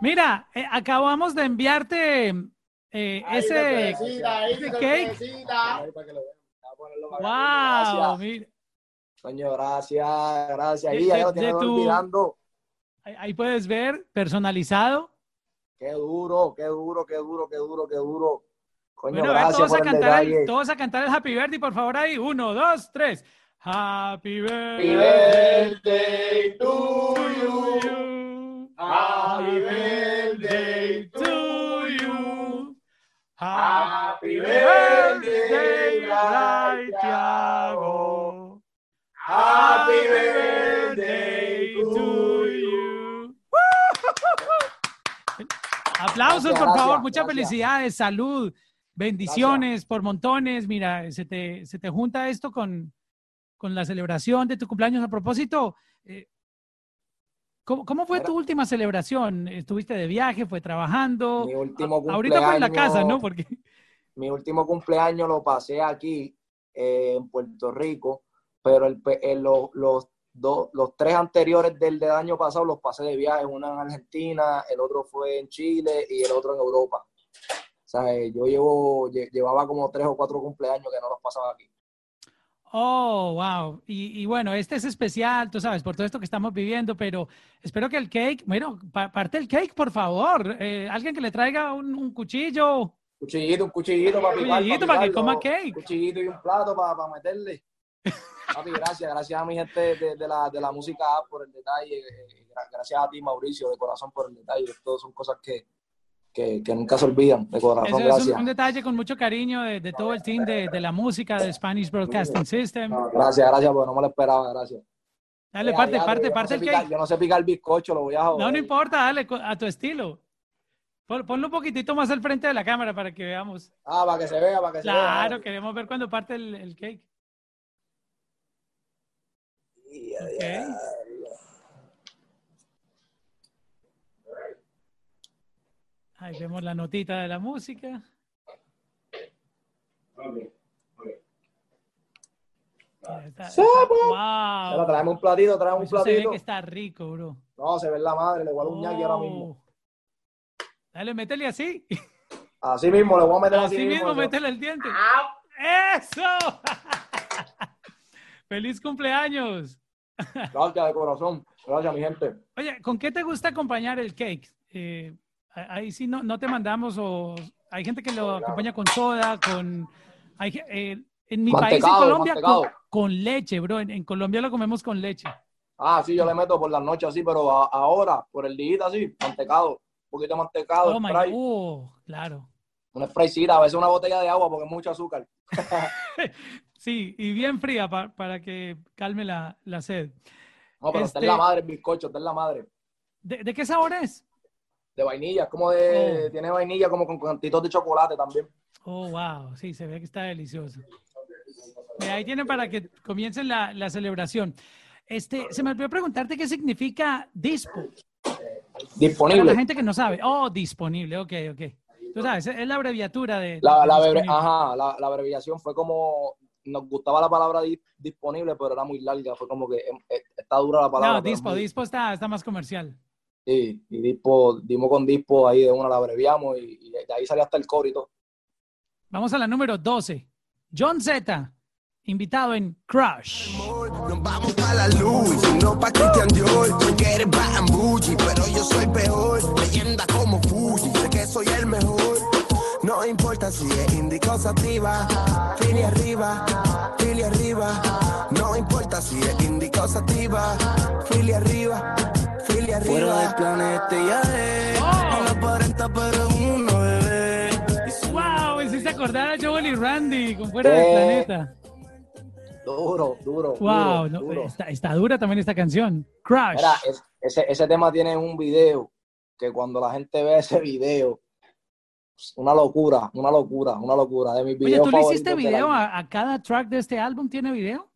mira, eh, acabamos de enviarte eh, ese, ese cake. Wow, Gracias. mira, Coño, gracias, gracias. Y ya lo tiene de tu- olvidando. ahí, ahí puedes ver personalizado. Qué duro, qué duro, qué duro, qué duro, qué duro. Coño, Bueno, a ver, todos a, cantar el, todos a cantar el Happy Birthday, por favor, ahí. Uno, dos, tres. Happy birthday, birthday to you. Happy birthday to you. Happy birthday, Ray Tiago. Happy birthday to you. Aplausos, Gracias, por favor. gracias, Muchas gracias. felicidades, salud, bendiciones por montones. Mira, se te, se te junta esto con, con la celebración de tu cumpleaños. A propósito, eh, ¿cómo, cómo fue tu última celebración? ¿Estuviste de viaje? ¿Fue trabajando? Mi último A- Ahorita fue en la cumpleaños- casa, ¿no? Porque Mi último cumpleaños lo pasé aquí eh, en Puerto Rico, pero el, los, los dos, los tres anteriores del, del año pasado los pasé de viaje, uno en Argentina, el otro fue en Chile y el otro en Europa. Eh, yo llevo, lle- llevaba como tres o cuatro cumpleaños que no los pasaba aquí. Oh, wow. Y, y bueno, este es especial, tú sabes, por todo esto que estamos viviendo, pero espero que el cake, bueno, pa- parte el cake, por favor. Eh, alguien que le traiga un, un cuchillo. Cuchillito, un cuchillito para picar. Cuchillito para que picarlo, coma cake. Un cuchillito y un plato para, meterle. Papi, gracias, gracias a mi gente de, de la, de la música por el detalle. eh, gra- Gracias a ti, Mauricio, de corazón por el detalle. Todas son cosas que, que, que nunca se olvidan. De corazón, Eso es un, gracias. un detalle con mucho cariño de, de todo el team de, de la música de Spanish Broadcasting System. Gracias, gracias, porque no me lo esperaba, gracias. Dale, Eh, parte, parte, yo no parte sé el picar- cake. Yo no sé picar bizcocho, lo voy a joder. No, no importa, dale a tu estilo. Pon- Ponlo un poquitito más al frente de la cámara para que veamos. Ah, para que se vea, para que se vea. Claro, queremos ver cuando parte el, el cake. Ok. Ahí vemos la notita de la música. Está, está- Wow. traemos un platito, traemos un Eso se ve platito. que está rico, bro. No, se ve la madre, le voy a dar un ñaqui ahora mismo. Oh. Dale, métele así. Así mismo, le voy a meter así, Así mismo, eso. métele el diente. ¡Eso! ¡Feliz cumpleaños! Gracias de corazón. Gracias, mi gente. Oye, ¿con qué te gusta acompañar el cake? Eh, ahí sí no, no te mandamos o hay gente que lo acompaña con soda, con... hay eh, en mi país, en Colombia, con, leche, bro. En, en Colombia lo comemos con leche. Ah, sí, yo le meto por las noches así, pero a- ahora, por el día así, mantecado. Un poquito de mantecado, Oh, spray. oh, claro. Una spraycita, a veces una botella de agua porque es mucho azúcar. Sí, y bien fría pa- para que calme la, la sed. No, pero está Este- en la madre el bizcocho, está en la madre. ¿De, de qué sabor es? De vainilla, como de. Oh. Tiene vainilla como con cantitos de chocolate también. Oh, wow, sí, se ve que está delicioso. Ahí tienen para que comiencen la, la celebración. Este, se me olvidó preguntarte qué significa dispo. Para Disponible. la gente que no sabe. Oh, disponible, ok, ok. Tú sabes, es la abreviatura de. La, la, ajá, la, la abreviación fue como. Nos gustaba la palabra di- disponible, pero era muy larga. Fue como que eh, eh, está dura la palabra. No, es dispo, muy- dispo está, está más comercial. Sí, y dispo, dimos con dispo ahí de una, la abreviamos y, y de ahí salió hasta el coro y todo. Vamos a la número 12. John Z, invitado en Crush. Nos vamos pa' la luz, no pa' Christian Dior. Tú quieres bad and bougie, pero yo soy peor. Leyenda como Fuji, sé que soy el mejor. No importa si es indico sativa, fili arriba, fili arriba. No importa si es indico sativa, fili arriba, fili arriba. Fuera del planeta ya es, no la aparenta pero es uno bebé. ¡Wow! Me hiciste acordar a Joel y Randy con Fuera del Eh, Planeta. Duro, duro. ¡Wow! duro, no, duro. está, está dura también esta canción. Crush. Mira, es- ese, ese tema tiene un video que cuando la gente ve ese video, una locura, una locura, una locura. De mis Oye, videos ¿tú le hiciste video a, a cada track de este álbum? ¿Tiene video?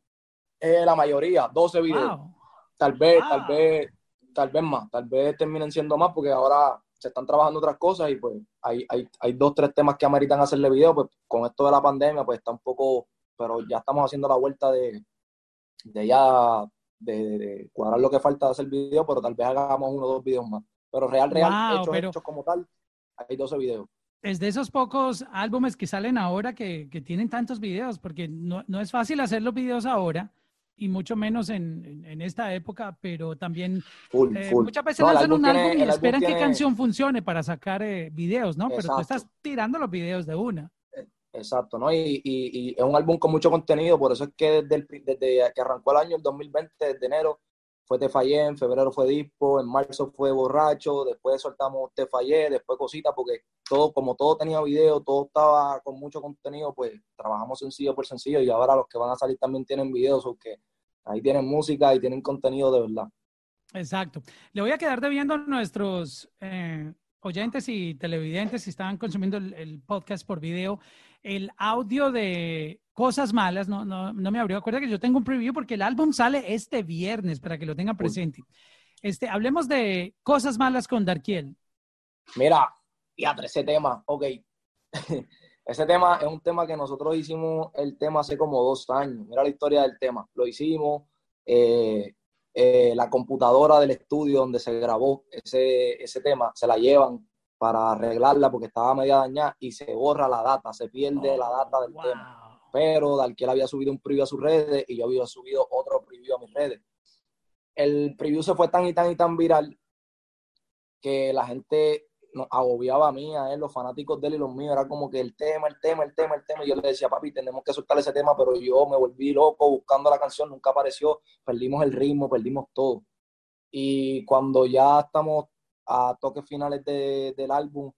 Eh, la mayoría, 12 videos. ¡Wow! Tal vez, Wow. tal vez, tal vez más, tal vez terminen siendo más porque ahora se están trabajando otras cosas y pues hay, hay, hay dos, tres temas que ameritan hacerle video, pues con esto de la pandemia pues está un poco, pero ya estamos haciendo la vuelta de, de ya, de, de cuadrar lo que falta de hacer video, pero tal vez hagamos uno o dos videos más. Pero real, real, Wow, hechos, pero- hechos como tal, hay 12 videos. Es de esos pocos álbumes que salen ahora que, que tienen tantos videos, porque no, no es fácil hacer los videos ahora, y mucho menos en, en- esta época, pero también Full, eh, full. muchas veces No, lanzan un tiene- álbum y esperan tiene- canción funcione para sacar eh, videos, ¿no? Pero tú estás tirando los videos de una. Exacto, ¿no? Y, y, y es un álbum con mucho contenido, por eso es que desde, el desde que arrancó el año, el 2020, desde enero, fue Te Fallé, en febrero fue Dispo, en marzo fue Borracho, después soltamos Te Fallé, después Cositas, porque todo, como todo tenía video, todo estaba con mucho contenido, pues trabajamos sencillo por sencillo y ahora los que van a salir también tienen videos, porque ahí tienen música y tienen contenido de verdad. Exacto. Le voy a quedar debiendo a nuestros eh, oyentes y televidentes si estaban consumiendo el podcast por video el audio de Cosas Malas. No, no, no me abrió. Acuerda que yo tengo un preview porque el álbum sale este viernes para que lo tengan presente. Este, hablemos de Cosas Malas con Darkiel. Mira, y a ese tema, ok. ese tema es un tema que nosotros hicimos el tema hace como dos años. Mira la historia del tema. Lo hicimos, eh, eh, la computadora del estudio donde se grabó ese, ese tema, se la llevan para arreglarla porque estaba media dañada y se borra la data, se pierde la data del tema. Pero Dalquiel había subido un preview a sus redes y yo había subido otro preview a mis redes. El preview se fue tan y tan y tan viral que la gente nos agobiaba a mí, a él, los fanáticos de él y los míos, era como que el tema, el tema, el tema, el tema. Y yo le decía, papi, tenemos que soltar ese tema, pero yo me volví loco buscando la canción, nunca apareció, perdimos el ritmo, perdimos todo. Y cuando ya estamos a toques finales de, del álbum,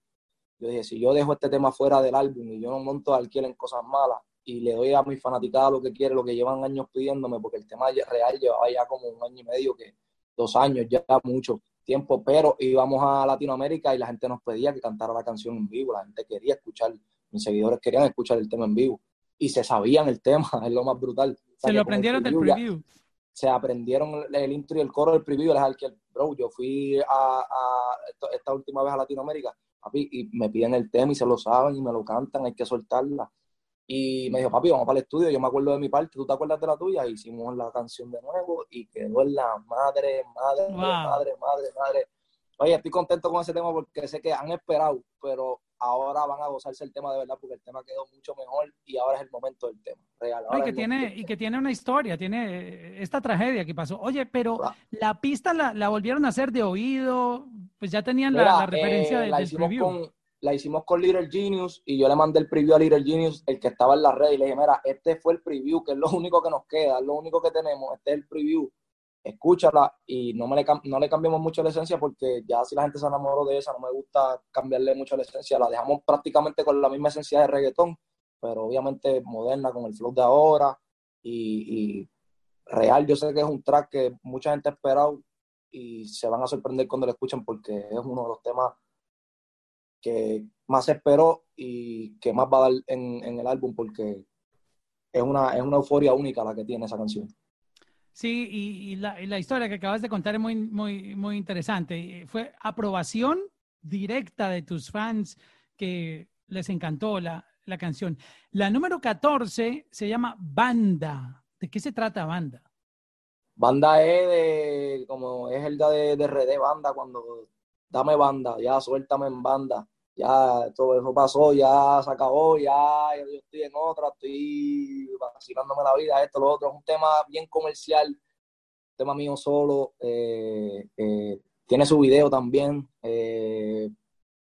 yo dije, si yo dejo este tema fuera del álbum y yo no monto alquiler en cosas malas y le doy a mis fanaticadas lo que quiere, lo que llevan años pidiéndome, porque el tema real llevaba ya como un año y medio, que dos años, ya mucho tiempo, pero íbamos a Latinoamérica y la gente nos pedía que cantara la canción en vivo, la gente quería escuchar, mis seguidores querían escuchar el tema en vivo y se sabían el tema, es lo más brutal. se lo aprendieron del preview se aprendieron el intro y el coro del preview, les que bro, yo fui a, esta última vez a Latinoamérica, papi, y me piden el tema y se lo saben y me lo cantan, hay que soltarla. Y me dijo, papi, vamos para el estudio, yo me acuerdo de mi parte, ¿tú te acuerdas de la tuya? Hicimos la canción de nuevo y quedó en la madre, madre, madre, madre, madre. Oye, estoy contento con ese tema porque sé que han esperado, pero ahora van a gozarse el tema de verdad porque el tema quedó mucho mejor y ahora es el momento del tema real. y, que tiene, y que tiene una historia, tiene esta tragedia que pasó. Oye, pero la pista la, volvieron a hacer de oído, pues ya tenían la, referencia eh, del preview. Con, la hicimos con Little Genius y yo le mandé el preview a Little Genius, el que estaba en la red, y le dije, mira, este fue el preview, que es lo único que nos queda, lo único que tenemos, este es el preview escúchala y no, me le, no le cambiemos mucho la esencia porque ya si la gente se enamoró de esa, no me gusta cambiarle mucho la esencia, la dejamos prácticamente con la misma esencia de reggaetón, pero obviamente moderna con el flow de ahora y, real. Yo sé que es un track que mucha gente ha esperado y se van a sorprender cuando lo escuchen porque es uno de los temas que más se esperó y que más va a dar en, en el álbum porque es una, es una euforia única la que tiene esa canción. Sí, y, la, historia que acabas de contar es muy, muy, muy interesante. Fue aprobación directa de tus fans que les encantó la, canción. La número 14 se llama Banda. ¿De qué se trata Banda? Banda es de, como es el de, de RD Banda, cuando dame banda, ya suéltame en banda ya todo eso pasó, ya se acabó, ya yo estoy en otra, estoy vacilándome la vida, esto, lo otro, es un tema bien comercial, tema mío solo, eh, eh, tiene su video también, eh,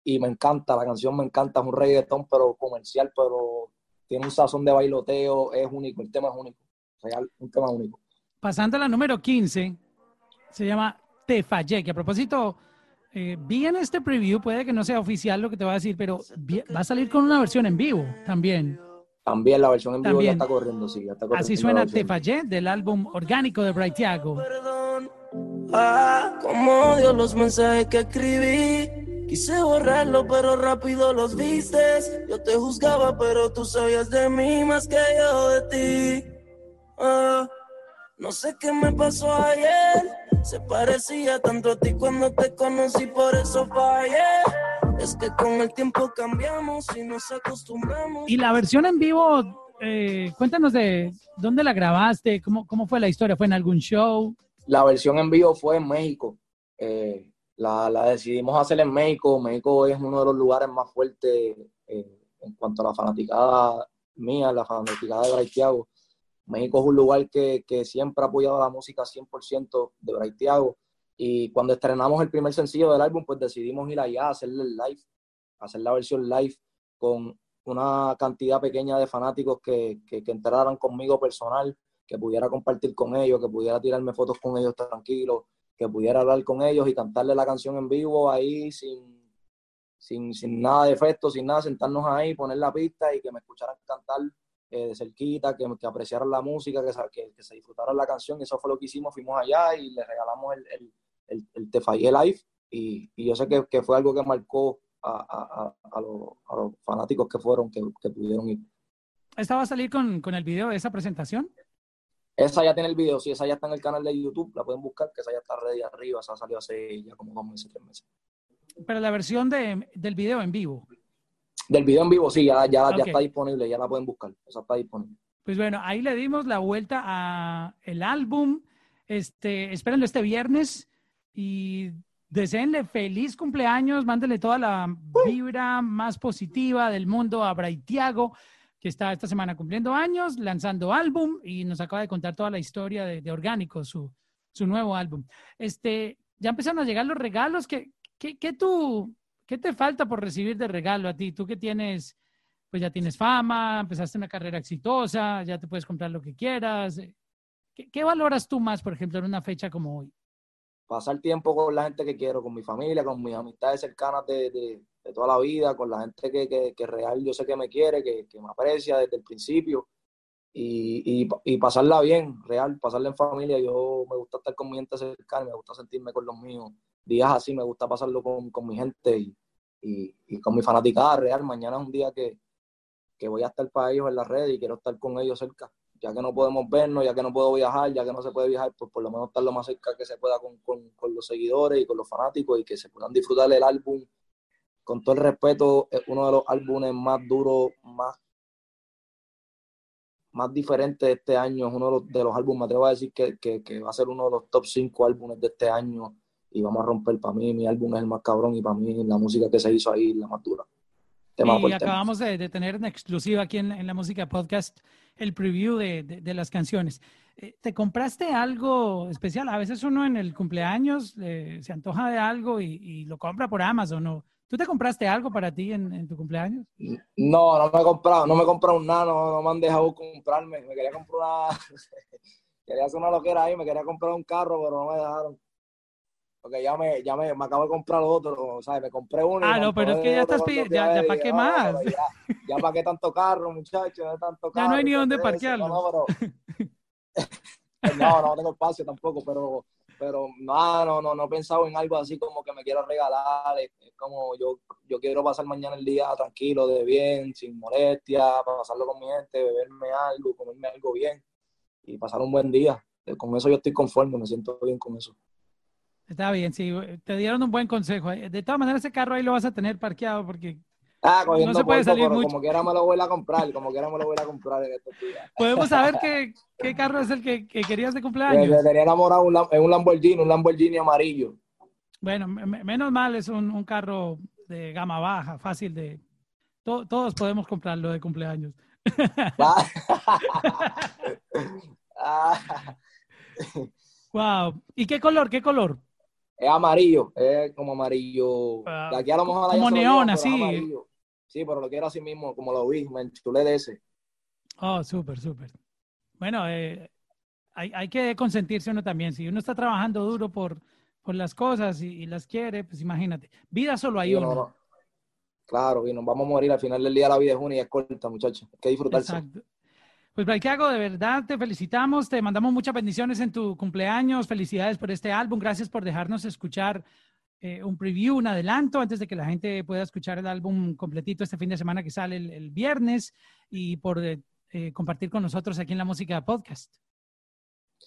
y me encanta, la canción me encanta, es un reggaetón, pero comercial, pero tiene un sazón de bailoteo, es único, el tema es único, real, un tema único. Pasando a la número 15, se llama Te Fallé, que a propósito eh, vi en este preview, puede que no sea oficial lo que te va a decir, pero va a salir con una versión en vivo también. También la versión en vivo ya está corriendo, sí. Ya está corriendo Así suena Te Fallé del álbum orgánico de Bright Thiago. Perdón, ah, como odio los mensajes que escribí. Quise borrarlo, pero rápido los viste. Yo te juzgaba, pero tú sabías de mí más que yo de ti. Ah, no sé qué me pasó ayer. Se parecía tanto a ti cuando te conocí, por eso fallé. Es que con el tiempo cambiamos y nos acostumbramos. Y la versión en vivo, eh, cuéntanos de dónde la grabaste, ¿Cómo, cómo fue la historia, ¿fue en algún show? La versión en vivo fue en México. Eh, la, la, decidimos hacer en México. México es uno de los lugares más fuertes eh, en cuanto a la fanaticada mía, la fanaticada de Braithiago. México es un lugar que, siempre ha apoyado la música 100% de Braithiago. Y cuando estrenamos el primer sencillo del álbum, pues decidimos ir allá a hacerle el live, hacer la versión live con una cantidad pequeña de fanáticos que, que, entraran conmigo personal, que pudiera compartir con ellos, que pudiera tirarme fotos con ellos tranquilos, que pudiera hablar con ellos y cantarle la canción en vivo ahí sin, sin, sin nada de efecto, sin nada, sentarnos ahí, poner la pista y que me escucharan cantar eh, de cerquita, que, que, apreciaran la música, que, que, se disfrutaran la canción. Eso fue lo que hicimos. Fuimos allá y le regalamos el, el, el, el Te Fallé Live. Y, y, yo sé que, que, fue algo que marcó a, a, a, los, a, los, fanáticos que fueron, que, pudieron ir. ¿Esta va a salir con, con el video de esa presentación? Esa ya tiene el video, sí, esa ya está en el canal de YouTube, la pueden buscar, que esa ya está ready arriba, esa salió hace ya como dos meses, tres meses. Pero la versión de, del video en vivo. Del video en vivo, sí, ya, ya, ya está disponible, ya la pueden buscar. Esa está disponible. Pues bueno, ahí le dimos la vuelta a el álbum. Este, espérenlo este viernes y deseenle feliz cumpleaños, mándenle toda la vibra más positiva del mundo a Braithiago, que está esta semana cumpliendo años, lanzando álbum y nos acaba de contar toda la historia de, Orgánico, su, su nuevo álbum. Este, ya empezaron a llegar los regalos. ¿Qué, qué, qué, tú, ¿Qué te falta por recibir de regalo a ti? Tú que tienes, pues ya tienes fama, empezaste una carrera exitosa, ya te puedes comprar lo que quieras. ¿Qué, valoras tú más, por ejemplo, en una fecha como hoy? Pasar tiempo con la gente que quiero, con mi familia, con mis amistades cercanas de, toda la vida, con la gente que, que, real yo sé que me quiere, que, me aprecia desde el principio. Y, y, pasarla bien, real, pasarla en familia. Yo me gusta estar con mi gente cercana, me gusta sentirme con los míos. Días así me gusta pasarlo con, con mi gente y, y, con mi fanaticada real. Mañana es un día que, que voy a estar para ellos en la red y quiero estar con ellos cerca. Ya que no podemos vernos, ya que no puedo viajar, ya que no se puede viajar, pues por lo menos estar lo más cerca que se pueda con, con, con los seguidores y con los fanáticos y que se puedan disfrutar del álbum. Con todo el respeto, es uno de los álbumes más duros, más más diferentes de este año. Es uno de los, de los álbumes, me atrevo a decir que, que, que, va a ser uno de los top 5 álbumes de este año y vamos a romper. Para mí, mi álbum es el más cabrón y para mí la música que se hizo ahí es la más dura. y acabamos de, tener en exclusiva aquí en, la música podcast el preview de, de, las canciones. Eh, ¿Te compraste algo especial? A veces uno en el cumpleaños eh, se antoja de algo y, y, lo compra por Amazon. ¿no? ¿Tú te compraste algo para ti en, en, tu cumpleaños? No, no me he comprado, no me he comprado nada, no, no me han dejado comprarme. Me quería comprar una, quería hacer una loquera ahí, me quería comprar un carro, pero no me dejaron. Porque ya me, ya me, me acabo de comprar otro, o sea, me compré uno. Ah, no, pero es que ya estás pidiendo, ya, ya para qué más. ya, para qué tanto carro, muchachos, ya tanto carro. Ya no hay ni dónde parquearlo. No, no, no, tengo espacio tampoco, pero, pero no, no, no, no he pensado en algo así como que me quiero regalar. Es, como yo, yo quiero pasar mañana el día tranquilo, de bien, sin molestia, para pasarlo con mi gente, beberme algo, comerme algo bien y pasar un buen día. Con eso yo estoy conforme, me siento bien con eso. Está bien, sí, te dieron un buen consejo. De todas maneras, ese carro ahí lo vas a tener parqueado porque ah, no se puede salir mucho. Como quiera me lo voy a comprar, como quiera me lo voy a comprar en estos días. ¿Podemos saber qué, qué carro es el que, querías de cumpleaños? Me, tenía enamorado un, un Lamborghini, un Lamborghini amarillo. Bueno, menos mal es un, un, carro de gama baja, fácil de... todos podemos comprarlo de cumpleaños. wow. ¿Y qué color? ¿Qué color? Es amarillo, es como amarillo. Ah, aquí a lo mejor como neón, así. Sí, pero lo quiero así mismo, como lo vi, me enchulé de ese. Oh, súper, súper. Bueno, eh, hay, hay, que consentirse uno también. Si uno está trabajando duro por, por las cosas y, las quiere, pues imagínate. Vida solo hay uno. Claro, y nos vamos a morir al final del día. La vida es una y es corta, muchachos. Hay que disfrutarse. Exacto. Pues hago de verdad te felicitamos, te mandamos muchas bendiciones en tu cumpleaños, felicidades por este álbum, gracias por dejarnos escuchar eh, un preview, un adelanto, antes de que la gente pueda escuchar el álbum completito este fin de semana que sale el, viernes y por eh, eh, compartir con nosotros aquí en la música podcast.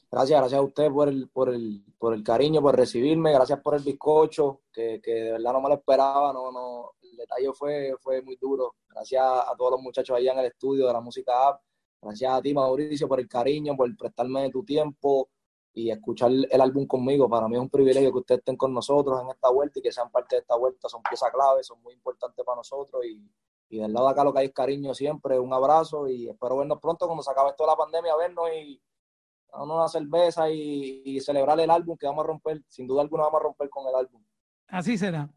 Gracias, gracias a usted por el, por el, por el cariño, por recibirme, gracias por el bizcocho, que, que de verdad no me lo esperaba, no, no, el detalle fue, fue muy duro. Gracias a todos los muchachos allá en el estudio de la música app Gracias a ti, Mauricio, por el cariño, por prestarme tu tiempo y escuchar el álbum conmigo. Para mí es un privilegio que ustedes estén con nosotros en esta vuelta y que sean parte de esta vuelta. Son piezas clave, son muy importantes para nosotros y, y del lado de acá lo que hay es cariño siempre. Un abrazo y espero vernos pronto cuando se acabe toda la pandemia, vernos y darnos una cerveza y celebrar el álbum que vamos a romper. Sin duda alguna vamos a romper con el álbum. Así será.